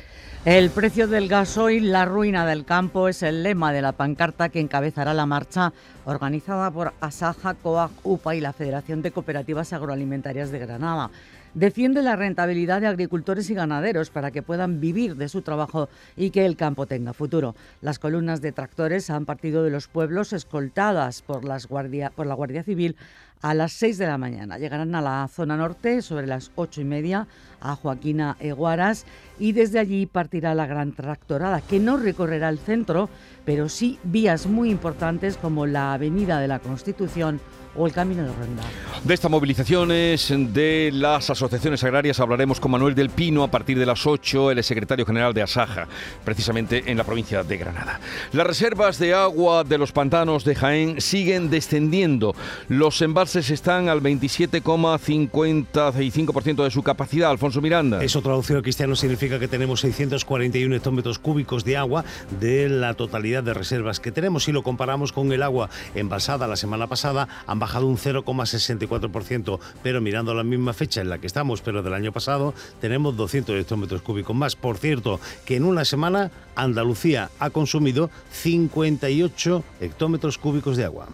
El precio del gasoil, la ruina del campo, es el lema de la pancarta que encabezará la marcha organizada por Asaja, COAG, UPA y la Federación de Cooperativas Agroalimentarias de Granada. Defiende la rentabilidad de agricultores y ganaderos para que puedan vivir de su trabajo y que el campo tenga futuro. Las columnas de tractores han partido de los pueblos escoltadas por, la Guardia Civil a las 6 de la mañana. Llegarán a la zona norte sobre las ocho y media a Joaquina Eguaras y desde allí partirá la gran tractorada que no recorrerá el centro, pero sí vías muy importantes como la Avenida de la Constitución o el Camino de Ronda. De estas movilizaciones de las asociaciones agrarias hablaremos con Manuel del Pino a partir de las 8, el secretario general de Asaja, precisamente en la provincia de Granada. Las reservas de agua de los pantanos de Jaén siguen descendiendo. Los embalses están al 27,55% de su capacidad. Alfonso Miranda. Eso traducido cristiano significa que tenemos 641 hectómetros cúbicos de agua de la totalidad de reservas que tenemos. Si lo comparamos con el agua embalsada la semana pasada, han bajado un 0,64%, pero mirando la misma fecha en la que estamos, pero del año pasado, tenemos 200 hectómetros cúbicos más. Por cierto, que en una semana Andalucía ha consumido 58 hectómetros cúbicos de agua.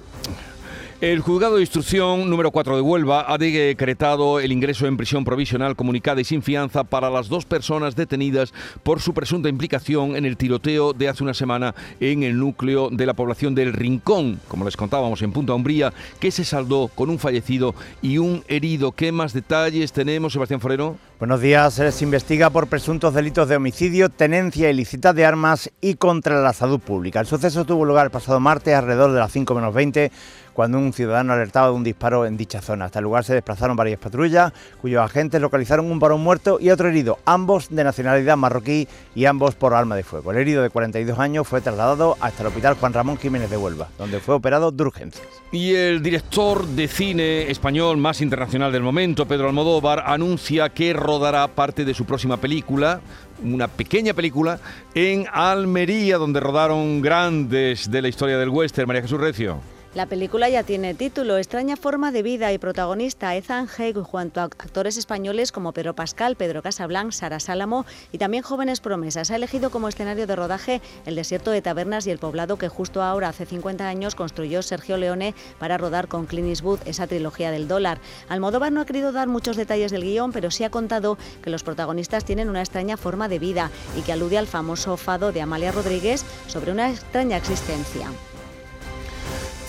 El juzgado de instrucción número 4 de Huelva ha decretado el ingreso en prisión provisional comunicada y sin fianza para las dos personas detenidas por su presunta implicación en el tiroteo de hace una semana en el núcleo de la población del Rincón, como les contábamos en Punta Umbría, que se saldó con un fallecido y un herido. ¿Qué más detalles tenemos, Sebastián Forero? Buenos días. Se investiga por presuntos delitos de homicidio, tenencia ilícita de armas y contra la salud pública. El suceso tuvo lugar el pasado martes alrededor de las 5 menos 20 cuando un ciudadano alertaba de un disparo en dicha zona. Hasta el lugar se desplazaron varias patrullas, cuyos agentes localizaron un varón muerto y otro herido, ambos de nacionalidad marroquí y ambos por arma de fuego. El herido de 42 años fue trasladado hasta el Hospital Juan Ramón Jiménez de Huelva, donde fue operado de urgencias. Y el director de cine español más internacional del momento, Pedro Almodóvar, anuncia que rodará parte de su próxima película, una pequeña película, en Almería, donde rodaron grandes de la historia del western, María Jesús Recio. La película ya tiene título, Extraña forma de vida y protagonista Ethan Hawke junto a actores españoles como Pedro Pascal, Pedro Casablanc, Sara Sálamo y también jóvenes promesas. Ha elegido como escenario de rodaje el desierto de Tabernas y el poblado que justo ahora, hace 50 años, construyó Sergio Leone para rodar con Clint Eastwood esa trilogía del dólar. Almodóvar no ha querido dar muchos detalles del guion, pero sí ha contado que los protagonistas tienen una extraña forma de vida y que alude al famoso fado de Amalia Rodríguez sobre una extraña existencia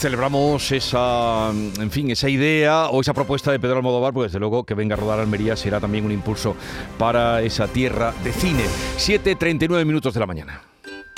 celebramos esa, en fin, esa idea o esa propuesta de Pedro Almodóvar, pues desde luego que venga a rodar Almería será también un impulso para esa tierra de cine. 7.39 minutos de la mañana.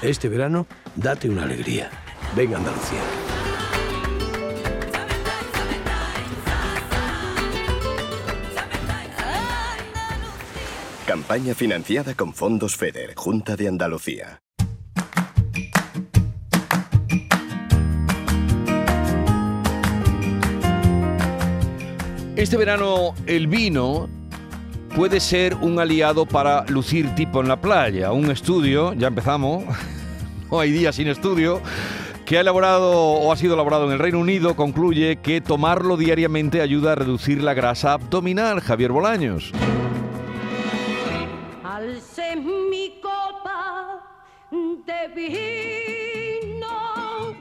Este verano, date una alegría. Venga Andalucía. Campaña financiada con fondos FEDER, Junta de Andalucía. Este verano el vino puede ser un aliado para lucir tipo en la playa. Un estudio, ya empezamos, no hay día sin estudio, que ha elaborado o ha sido elaborado en el Reino Unido concluye que tomarlo diariamente ayuda a reducir la grasa abdominal. Javier Bolaños. Alcé mi copa de.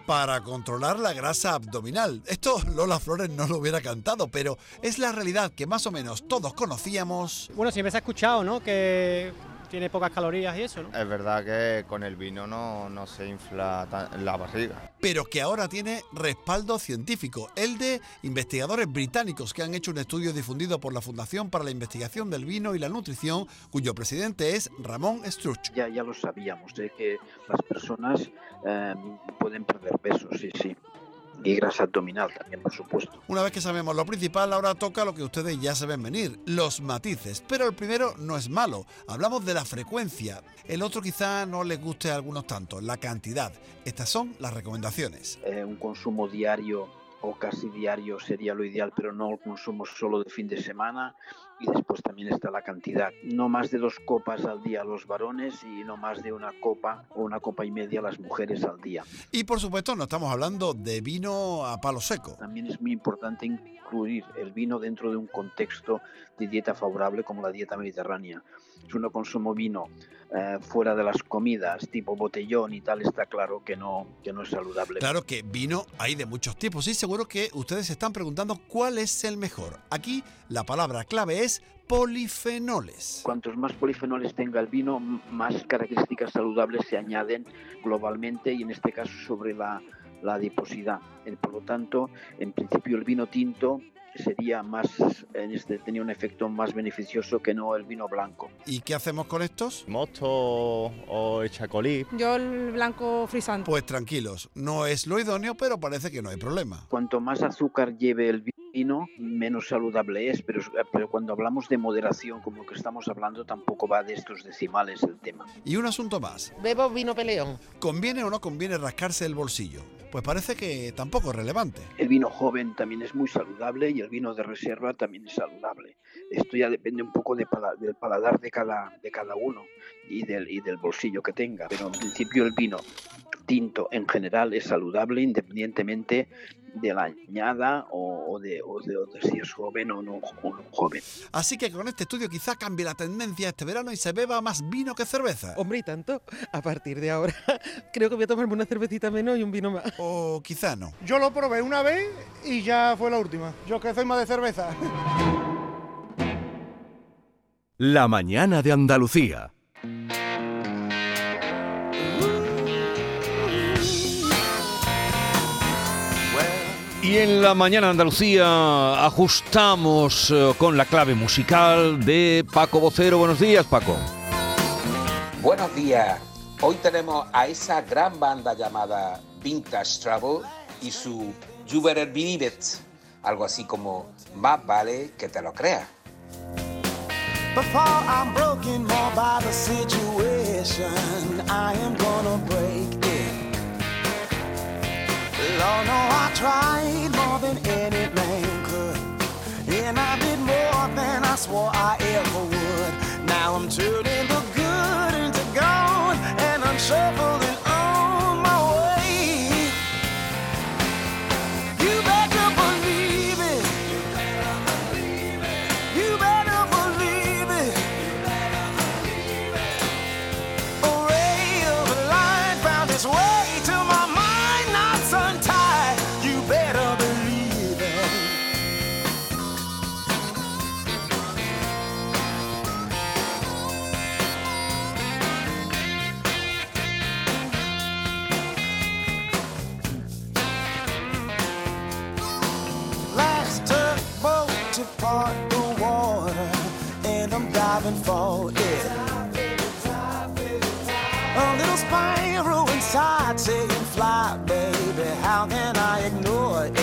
Para controlar la grasa abdominal. Esto Lola Flores no lo hubiera cantado, pero es la realidad que más o menos todos conocíamos. Bueno, siempre se ha escuchado, ¿no? Que tiene pocas calorías y eso, ¿no? Es verdad que con el vino no, no se infla tan- la barriga. pero que ahora tiene respaldo científico, el de investigadores británicos que han hecho un estudio difundido por la Fundación para la Investigación del Vino y la Nutrición, cuyo presidente es Ramón Struch. Ya, ya lo sabíamos, de que las personas eh, pueden perder peso, sí, sí. Y grasa abdominal también, por supuesto. Una vez que sabemos lo principal, ahora toca lo que ustedes ya se ven venir, los matices. Pero el primero no es malo, hablamos de la frecuencia. El otro quizá no les guste a algunos tanto, la cantidad. Estas son las recomendaciones. Eh, un consumo diario o casi diario sería lo ideal, pero no el consumo solo de fin de semana. Y después también está la cantidad. No más de dos copas al día los varones y no más de una copa o una copa y media las mujeres al día. Y por supuesto no estamos hablando de vino a palo seco. También es muy importante incluir el vino dentro de un contexto de dieta favorable como la dieta mediterránea. Si uno consume vino eh, fuera de las comidas, tipo botellón y tal, está claro que no, que no es saludable. Claro que vino hay de muchos tipos y seguro que ustedes se están preguntando cuál es el mejor. Aquí la palabra clave es polifenoles. Cuantos más polifenoles tenga el vino, más características saludables se añaden globalmente y en este caso sobre la, la adiposidad. Eh, Por lo tanto, en principio el vino tinto sería más, en este, tenía un efecto más beneficioso que no el vino blanco. ¿Y qué hacemos con estos? Mosto o echacolí. Yo el blanco frisante. Pues tranquilos, no es lo idóneo, pero parece que no hay problema. Cuanto más azúcar lleve el vino, menos saludable es, pero, pero cuando hablamos de moderación, como que estamos hablando, tampoco va de estos decimales el tema. Y un asunto más. Bebo vino peleón. ¿Conviene o no conviene rascarse el bolsillo? Pues parece que tampoco es relevante. El vino joven también es muy saludable y el vino de reserva también es saludable. Esto ya depende un poco de pala- del paladar de cada, de cada uno y del, y del bolsillo que tenga. Pero en principio el vino tinto en general es saludable independientemente de la añada o, o de, o de- o de si es joven o no, o no joven. Así que con este estudio quizá cambie la tendencia este verano y se beba más vino que cerveza. Hombre, y tanto. A partir de ahora, creo que voy a tomarme una cervecita menos y un vino más. O quizá no. Yo lo probé una vez y ya fue la última. Yo que soy más de cerveza. La mañana de Andalucía. Y en la mañana de Andalucía ajustamos eh, con la clave musical de Paco Vocero. Buenos días, Paco. Buenos días. Hoy tenemos a esa gran banda llamada Vintage Travel y su You Better Believe It. Algo así como más vale que te lo creas. Before I'm broken more by the situation, I am gonna break it. Lord, no, I tried more than any man could. And I did more than I swore I ever would. Now I'm turning the good into gone, and I'm shuffling saying fly, baby. How can I ignore it?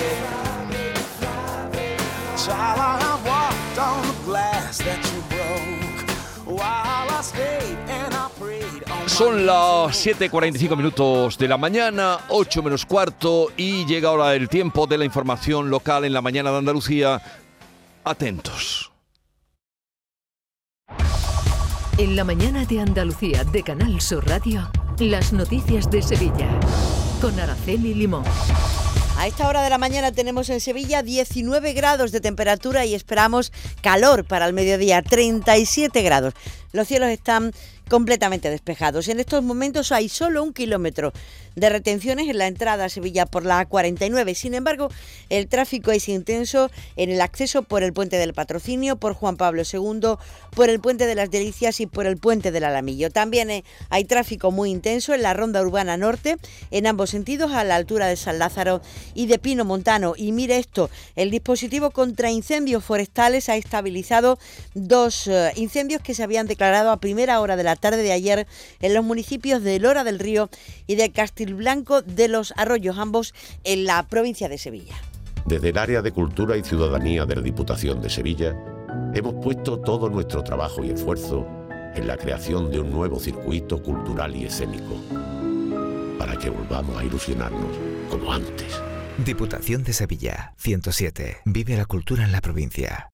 Child, I have walked on the glass that you broke while I stayed and I prayed on Son las 7.45 minutos de la mañana, 8 menos cuarto, y llega ahora el tiempo de la información local en la mañana de Andalucía. Atentos. En la mañana de Andalucía de Canal Sur Radio, las noticias de Sevilla. Con Araceli Limón. A esta hora de la mañana tenemos en Sevilla 19 grados de temperatura y esperamos calor para el mediodía, 37 grados. Los cielos están completamente despejados. En estos momentos hay solo un kilómetro de retenciones en la entrada a Sevilla por la A49. Sin embargo, el tráfico es intenso en el acceso por el puente del Patrocinio, por Juan Pablo II, por el puente de las Delicias y por el puente del Alamillo. También eh, hay tráfico muy intenso en la ronda urbana norte, en ambos sentidos, a la altura de San Lázaro y de Pino Montano. Y mire esto, el dispositivo contra incendios forestales ha estabilizado dos eh, incendios que se habían declarado a primera hora de la tarde de ayer en los municipios de Lora del Río y de Castilblanco de los Arroyos, ambos en la provincia de Sevilla. Desde el área de Cultura y Ciudadanía de la Diputación de Sevilla, hemos puesto todo nuestro trabajo y esfuerzo en la creación de un nuevo circuito cultural y escénico, para que volvamos a ilusionarnos como antes. Diputación de Sevilla, 107. Vive la cultura en la provincia.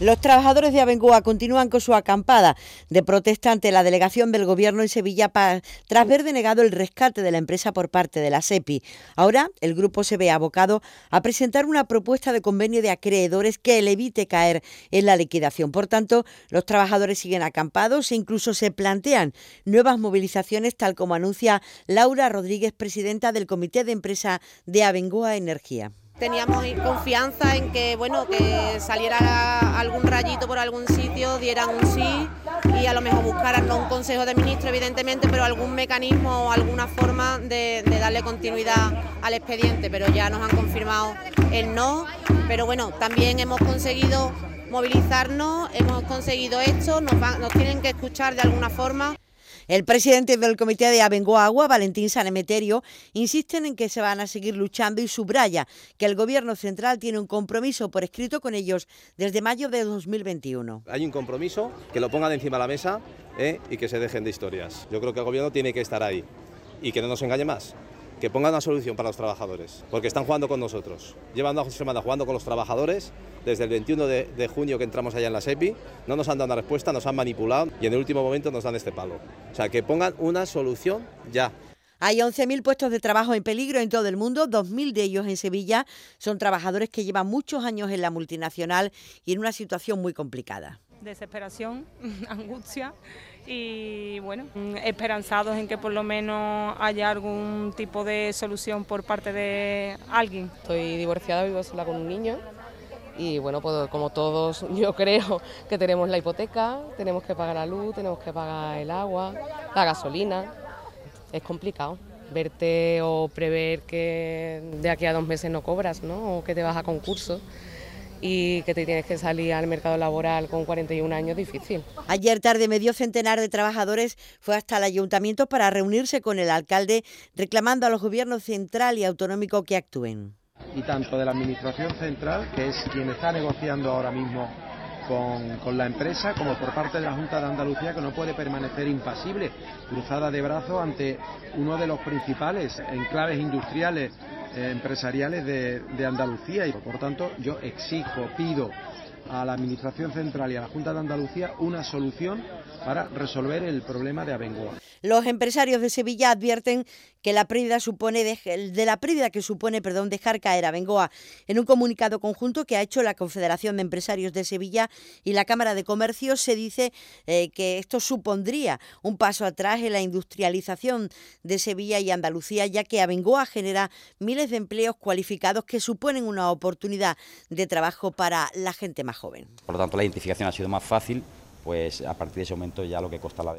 Los trabajadores de Abengoa continúan con su acampada de protesta ante la delegación del Gobierno en Sevilla tras ver denegado el rescate de la empresa por parte de la SEPI. Ahora el grupo se ve abocado a presentar una propuesta de convenio de acreedores que le evite caer en la liquidación. Por tanto, los trabajadores siguen acampados e incluso se plantean nuevas movilizaciones, tal como anuncia Laura Rodríguez, presidenta del Comité de Empresa de Abengoa Energía. Teníamos confianza en que bueno que saliera algún rayito por algún sitio, dieran un sí y a lo mejor buscaran no un consejo de ministros evidentemente, pero algún mecanismo o alguna forma de, de darle continuidad al expediente. Pero ya nos han confirmado el no. Pero bueno, también hemos conseguido movilizarnos, hemos conseguido esto, nos, van- nos tienen que escuchar de alguna forma. El presidente del comité de Abengoa Agua, Valentín Sanemeterio, insisten en que se van a seguir luchando y subraya que el gobierno central tiene un compromiso por escrito con ellos desde mayo de 2021. Hay un compromiso, que lo pongan encima de la mesa ¿eh? y que se dejen de historias. Yo creo que el gobierno tiene que estar ahí y que no nos engañe más. Que pongan una solución para los trabajadores, porque están jugando con nosotros. Llevan dos semanas jugando con los trabajadores, desde el 21 de, de junio que entramos allá en la SEPI, no nos han dado una respuesta, nos han manipulado y en el último momento nos dan este palo. O sea, que pongan una solución ya. Hay 11.000 puestos de trabajo en peligro en todo el mundo, 2.000 de ellos en Sevilla. Son trabajadores que llevan muchos años en la multinacional y en una situación muy complicada. desesperación, angustia y bueno, mm, esperanzados en que por lo menos haya algún tipo de solución por parte de alguien. Estoy divorciada, vivo sola con un niño y bueno, pues como todos yo creo que tenemos la hipoteca, tenemos que pagar la luz, tenemos que pagar el agua, la gasolina. Es complicado verte o prever que de aquí a dos meses no cobras, ¿no? O que te vas a concurso y que te tienes que salir al mercado laboral con 41 años, difícil. Ayer tarde medio centenar de trabajadores fue hasta el ayuntamiento para reunirse con el alcalde reclamando a los gobiernos central y autonómico que actúen. y tanto de la Administración Central, que es quien está negociando ahora mismo con, con la empresa, como por parte de la Junta de Andalucía, que no puede permanecer impasible, cruzada de brazos ante uno de los principales enclaves industriales, empresariales de, de Andalucía. Y por tanto, yo exijo, pido a la Administración Central y a la Junta de Andalucía una solución para resolver el problema de Abengoa. Los empresarios de Sevilla advierten que la pérdida supone de, de la pérdida que supone, perdón, dejar caer a Bengoa en un comunicado conjunto que ha hecho la Confederación de Empresarios de Sevilla y la Cámara de Comercio se dice eh, que esto supondría un paso atrás en la industrialización de Sevilla y Andalucía, ya que Abengoa genera miles de empleos cualificados que suponen una oportunidad de trabajo para la gente más joven. Por lo tanto, la identificación ha sido más fácil, pues a partir de ese momento ya lo que consta la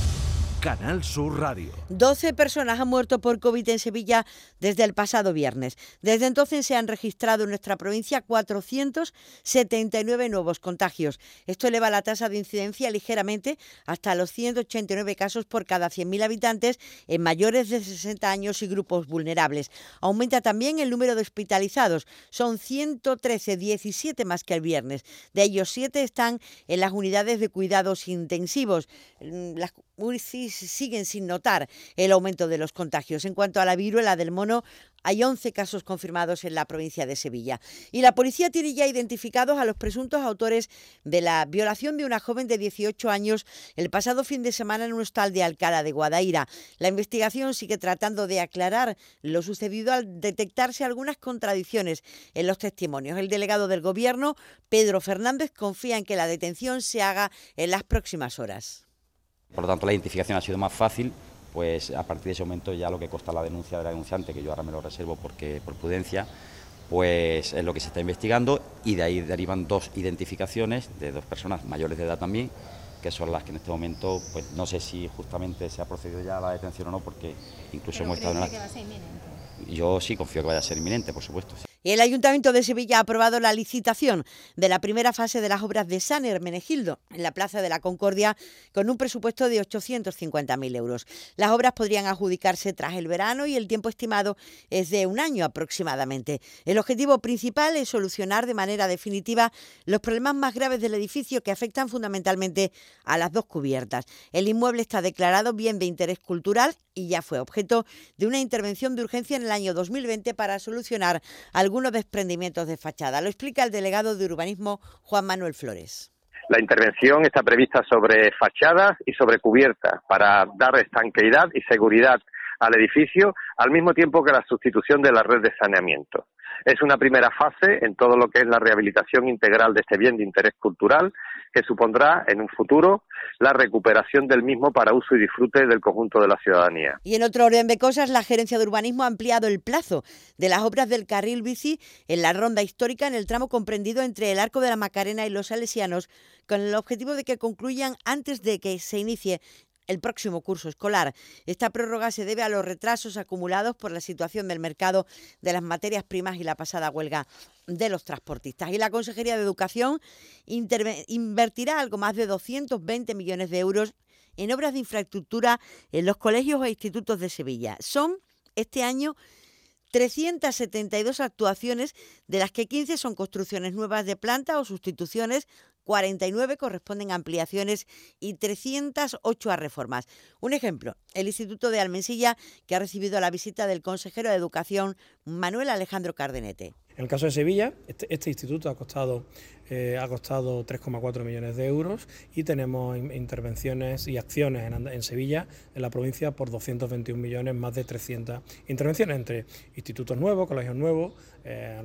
Canal Sur Radio. 12 personas han muerto por COVID en Sevilla desde el pasado viernes. Desde entonces se han registrado en nuestra provincia 479 nuevos contagios. Esto eleva la tasa de incidencia ligeramente hasta los 189 casos por cada 100.000 habitantes en mayores de 60 años y grupos vulnerables. Aumenta también el número de hospitalizados. Son 113, 17 más que el viernes. De ellos, 7 están en las unidades de cuidados intensivos. Las UCI siguen sin notar el aumento de los contagios. En cuanto a la viruela del mono, hay 11 casos confirmados en la provincia de Sevilla. Y la policía tiene ya identificados a los presuntos autores de la violación de una joven de 18 años el pasado fin de semana en un hostal de Alcalá de Guadaira. La investigación sigue tratando de aclarar lo sucedido al detectarse algunas contradicciones en los testimonios. El delegado del Gobierno, Pedro Fernández, confía en que la detención se haga en las próximas horas. Por lo tanto, la identificación ha sido más fácil, pues a partir de ese momento ya lo que consta la denuncia de la denunciante, que yo ahora me lo reservo porque por prudencia, pues es lo que se está investigando y de ahí derivan dos identificaciones de dos personas mayores de edad también, que son las que en este momento, pues no sé si justamente se ha procedido ya a la detención o no, porque incluso hemos estado en la... que va a ser inminente? Yo sí confío que vaya a ser inminente, por supuesto. sí. El Ayuntamiento de Sevilla ha aprobado la licitación de la primera fase de las obras de San Hermenegildo en la Plaza de la Concordia con un presupuesto de 850.000 euros. Las obras podrían adjudicarse tras el verano y el tiempo estimado es de un año aproximadamente. El objetivo principal es solucionar de manera definitiva los problemas más graves del edificio que afectan fundamentalmente a las dos cubiertas. El inmueble está declarado bien de interés cultural y ya fue objeto de una intervención de urgencia en el año 2020 para solucionar algunos desprendimientos de fachada. Lo explica el delegado de urbanismo Juan Manuel Flores. La intervención está prevista sobre fachadas y sobre cubiertas para dar estanqueidad y seguridad al edificio, al mismo tiempo que la sustitución de la red de saneamiento. Es una primera fase en todo lo que es la rehabilitación integral de este bien de interés cultural, que supondrá en un futuro la recuperación del mismo para uso y disfrute del conjunto de la ciudadanía. Y en otro orden de cosas, la Gerencia de Urbanismo ha ampliado el plazo de las obras del carril bici en la ronda histórica en el tramo comprendido entre el Arco de la Macarena y los Salesianos, con el objetivo de que concluyan antes de que se inicie el próximo curso escolar. Esta prórroga se debe a los retrasos acumulados por la situación del mercado de las materias primas y la pasada huelga de los transportistas. Y la Consejería de Educación invertirá algo más de 220 millones de euros en obras de infraestructura en los colegios e institutos de Sevilla. Son este año 372 actuaciones, de las que 15 son construcciones nuevas de planta o sustituciones, 49 corresponden a ampliaciones y 308 a reformas. Un ejemplo, el Instituto de Almensilla, que ha recibido la visita del consejero de Educación, Manuel Alejandro Cardenete. En el caso de Sevilla, este, este instituto ha costado, eh, ha costado 3,4 millones de euros y tenemos in- intervenciones y acciones en, en Sevilla, en la provincia, por 221 millones, más de 300 intervenciones entre institutos nuevos, colegios nuevos,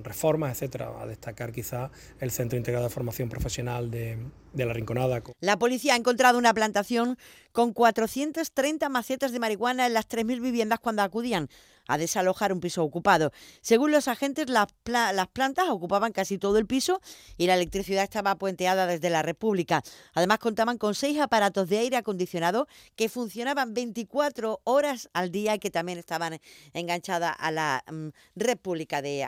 reformas, etcétera. A destacar quizá el Centro Integrado de Formación Profesional de, de La Rinconada. La policía ha encontrado una plantación con 430 macetas de marihuana en las 3.000 viviendas cuando acudían a desalojar un piso ocupado. Según los agentes, las, pla- las plantas ocupaban casi todo el piso y la electricidad electricidad estaba puenteada desde la República. Además, contaban con seis aparatos de aire acondicionado que funcionaban 24 horas al día y que también estaban enganchadas a la mm, República de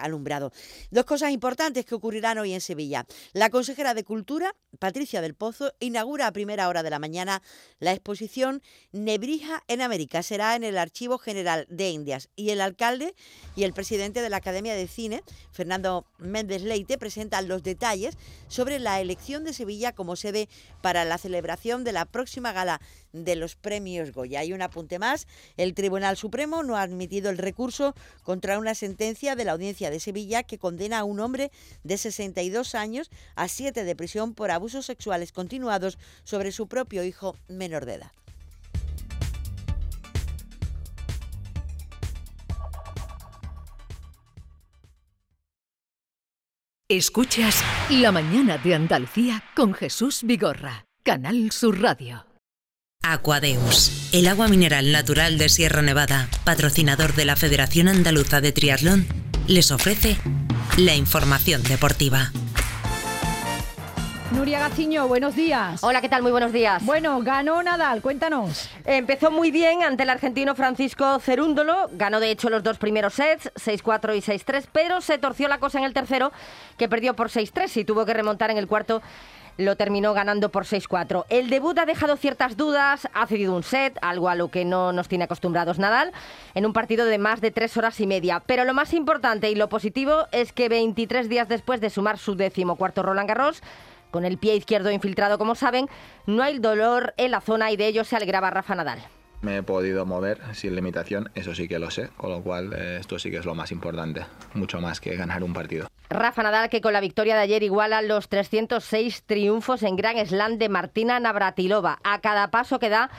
Dos cosas importantes que ocurrirán hoy en Sevilla. La consejera de Cultura, Patricia del Pozo, inaugura a primera hora de la mañana la exposición Nebrija en América. Será en el Archivo General de Indias y el alcalde y el presidente de la Academia de Cine, Fernando Méndez Leite, presentan los detalles sobre la elección de Sevilla como sede para la celebración de la próxima gala de los premios Goya. Hay un apunte más. El Tribunal Supremo no ha admitido el recurso contra una sentencia de la Audiencia de Sevilla que condena a un hombre de 62 años a siete de prisión por abusos sexuales continuados sobre su propio hijo menor de edad. Escuchas La mañana de Andalucía con Jesús Vigorra, Canal Sur Radio. Aquadeus, el agua mineral natural de Sierra Nevada, patrocinador de la Federación Andaluza de Triatlón, les ofrece la información deportiva. Nuria Gaciño, buenos días. Hola, ¿qué tal? Muy buenos días. Bueno, ganó Nadal, cuéntanos. Empezó muy bien ante el argentino Francisco Cerúndolo, ganó de hecho los dos primeros sets, 6-4 y 6-3, pero se torció la cosa en el tercero, que perdió por 6-3 y tuvo que remontar en el cuarto lo terminó ganando por 6-4. El debut ha dejado ciertas dudas, ha cedido un set, algo a lo que no nos tiene acostumbrados Nadal, en un partido de más de tres horas y media. Pero lo más importante y lo positivo es que 23 días después de sumar su décimo cuarto Roland Garros, con el pie izquierdo infiltrado, como saben, no hay dolor en la zona y de ello se alegraba Rafa Nadal. Me he podido mover sin limitación, eso sí que lo sé, con lo cual eh, esto sí que es lo más importante, mucho más que ganar un partido. Rafa Nadal que con la victoria de ayer iguala los 306 triunfos en Grand Slam de Martina Navratilova. A cada paso que da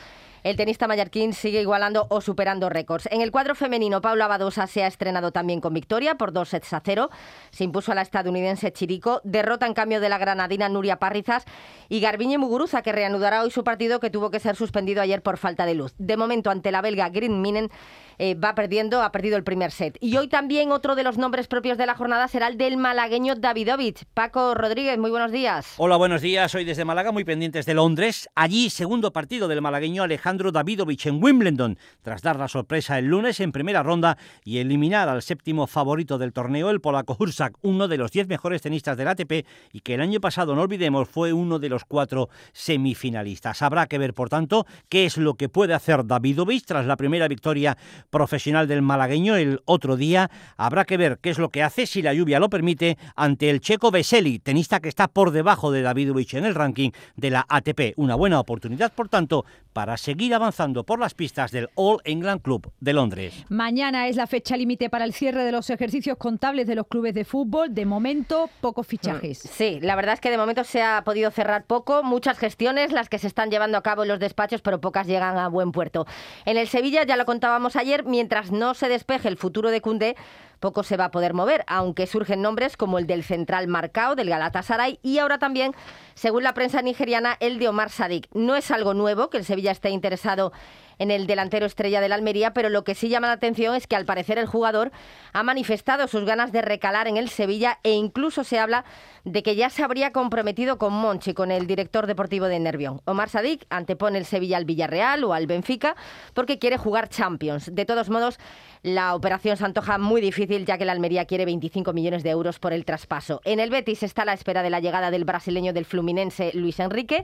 el tenista mallorquín sigue igualando o superando récords. En el cuadro femenino, Paula Badosa se ha estrenado también con victoria por dos sets a cero. Se impuso a la estadounidense Chirico. Derrota en cambio de la granadina Nuria Parrizas y Garbiñe Muguruza, que reanudará hoy su partido que tuvo que ser suspendido ayer por falta de luz. De momento, ante la belga Green Minen, eh, va perdiendo, ha perdido el primer set. Y hoy también otro de los nombres propios de la jornada será el del malagueño Davidovich. Paco Rodríguez, muy buenos días. Hola, buenos días. Hoy desde Málaga, muy pendientes de Londres. Allí, segundo partido del malagueño Alejandro Davidovich en Wimbledon, tras dar la sorpresa el lunes en primera ronda y eliminar al séptimo favorito del torneo, el polaco Hursak, uno de los diez mejores tenistas del ATP y que el año pasado, no olvidemos, fue uno de los cuatro semifinalistas. Habrá que ver, por tanto, qué es lo que puede hacer Davidovich tras la primera victoria profesional del malagueño el otro día. Habrá que ver qué es lo que hace, si la lluvia lo permite, ante el checo Veseli, tenista que está por debajo de Davidovich en el ranking de la ATP. Una buena oportunidad, por tanto, para seguir avanzando por las pistas del All England Club de Londres. Mañana es la fecha límite para el cierre de los ejercicios contables de los clubes de fútbol. De momento, pocos fichajes. Mm, sí, la verdad es que de momento se ha podido cerrar poco. Muchas gestiones las que se están llevando a cabo en los despachos, pero pocas llegan a buen puerto. En el Sevilla, ya lo contábamos ayer, mientras no se despeje el futuro de Cundé, poco se va a poder mover, aunque surgen nombres como el del central Marcao, del Galatasaray y ahora también, según la prensa nigeriana, el de Omar Sadik. No es algo nuevo que el Sevilla esté interesado el delantero estrella de la Almería, pero lo que sí llama la atención es que al parecer el jugador ha manifestado sus ganas de recalar en el Sevilla e incluso se habla de que ya se habría comprometido con Monchi, con el director deportivo de Nervión. Omar Sadik antepone el Sevilla al Villarreal o al Benfica porque quiere jugar Champions. De todos modos, la operación se antoja muy difícil ya que la Almería quiere 25 millones de euros por el traspaso. En el Betis está a la espera de la llegada del brasileño del Fluminense Luis Enrique.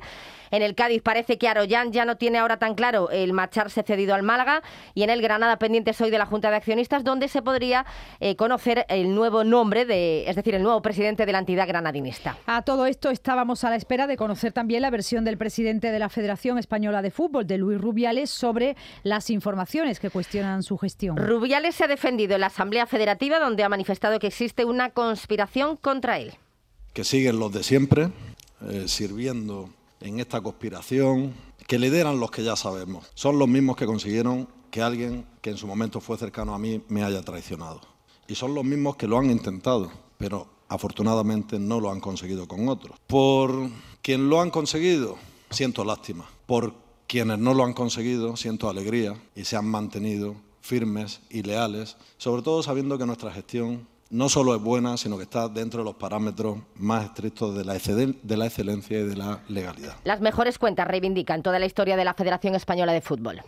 En el Cádiz parece que Aroyan ya no tiene ahora tan claro el marcharse cedido al Málaga y en el Granada pendientes hoy de la Junta de Accionistas donde se podría eh, conocer el nuevo nombre de, es decir, el nuevo presidente de la entidad granadinista. A todo esto estábamos a la espera de conocer también la versión del presidente de la Federación Española de Fútbol, de Luis Rubiales, sobre las informaciones que cuestionan su gestión. Rubiales se ha defendido en la Asamblea Federativa donde ha manifestado que existe una conspiración contra él. Que siguen los de siempre, eh, sirviendo en esta conspiración, que lideran los que ya sabemos. Son los mismos que consiguieron que alguien que en su momento fue cercano a mí me haya traicionado. Y son los mismos que lo han intentado, pero afortunadamente no lo han conseguido con otros. Por quien lo han conseguido, siento lástima. Por quienes no lo han conseguido, siento alegría y se han mantenido firmes y leales, sobre todo sabiendo que nuestra gestión no solo es buena, sino que está dentro de los parámetros más estrictos de la, de la excelencia y de la legalidad. Las mejores cuentas reivindican toda la historia de la Federación Española de Fútbol.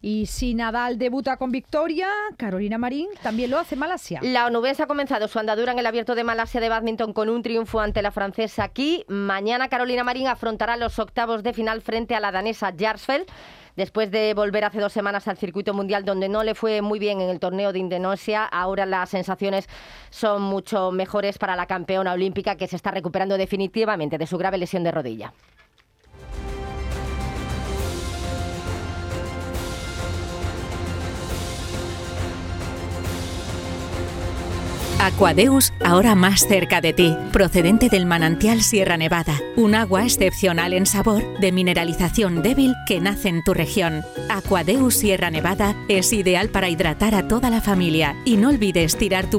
Y si Nadal debuta con victoria, Carolina Marín también lo hace Malasia. La onubense ha comenzado su andadura en el abierto de Malasia de badminton con un triunfo ante la francesa aquí. Mañana Carolina Marín afrontará los octavos de final frente a la danesa Jarsfeld después de volver hace dos semanas al circuito mundial donde no le fue muy bien en el torneo de Indonesia, ahora las sensaciones son mucho mejores para la campeona olímpica que se está recuperando definitivamente de su grave lesión de rodilla. Aquadeus, ahora más cerca de ti, procedente del manantial Sierra Nevada, un agua excepcional en sabor, de mineralización débil que nace en tu región. Aquadeus Sierra Nevada es ideal para hidratar a toda la familia y no olvides tirar tu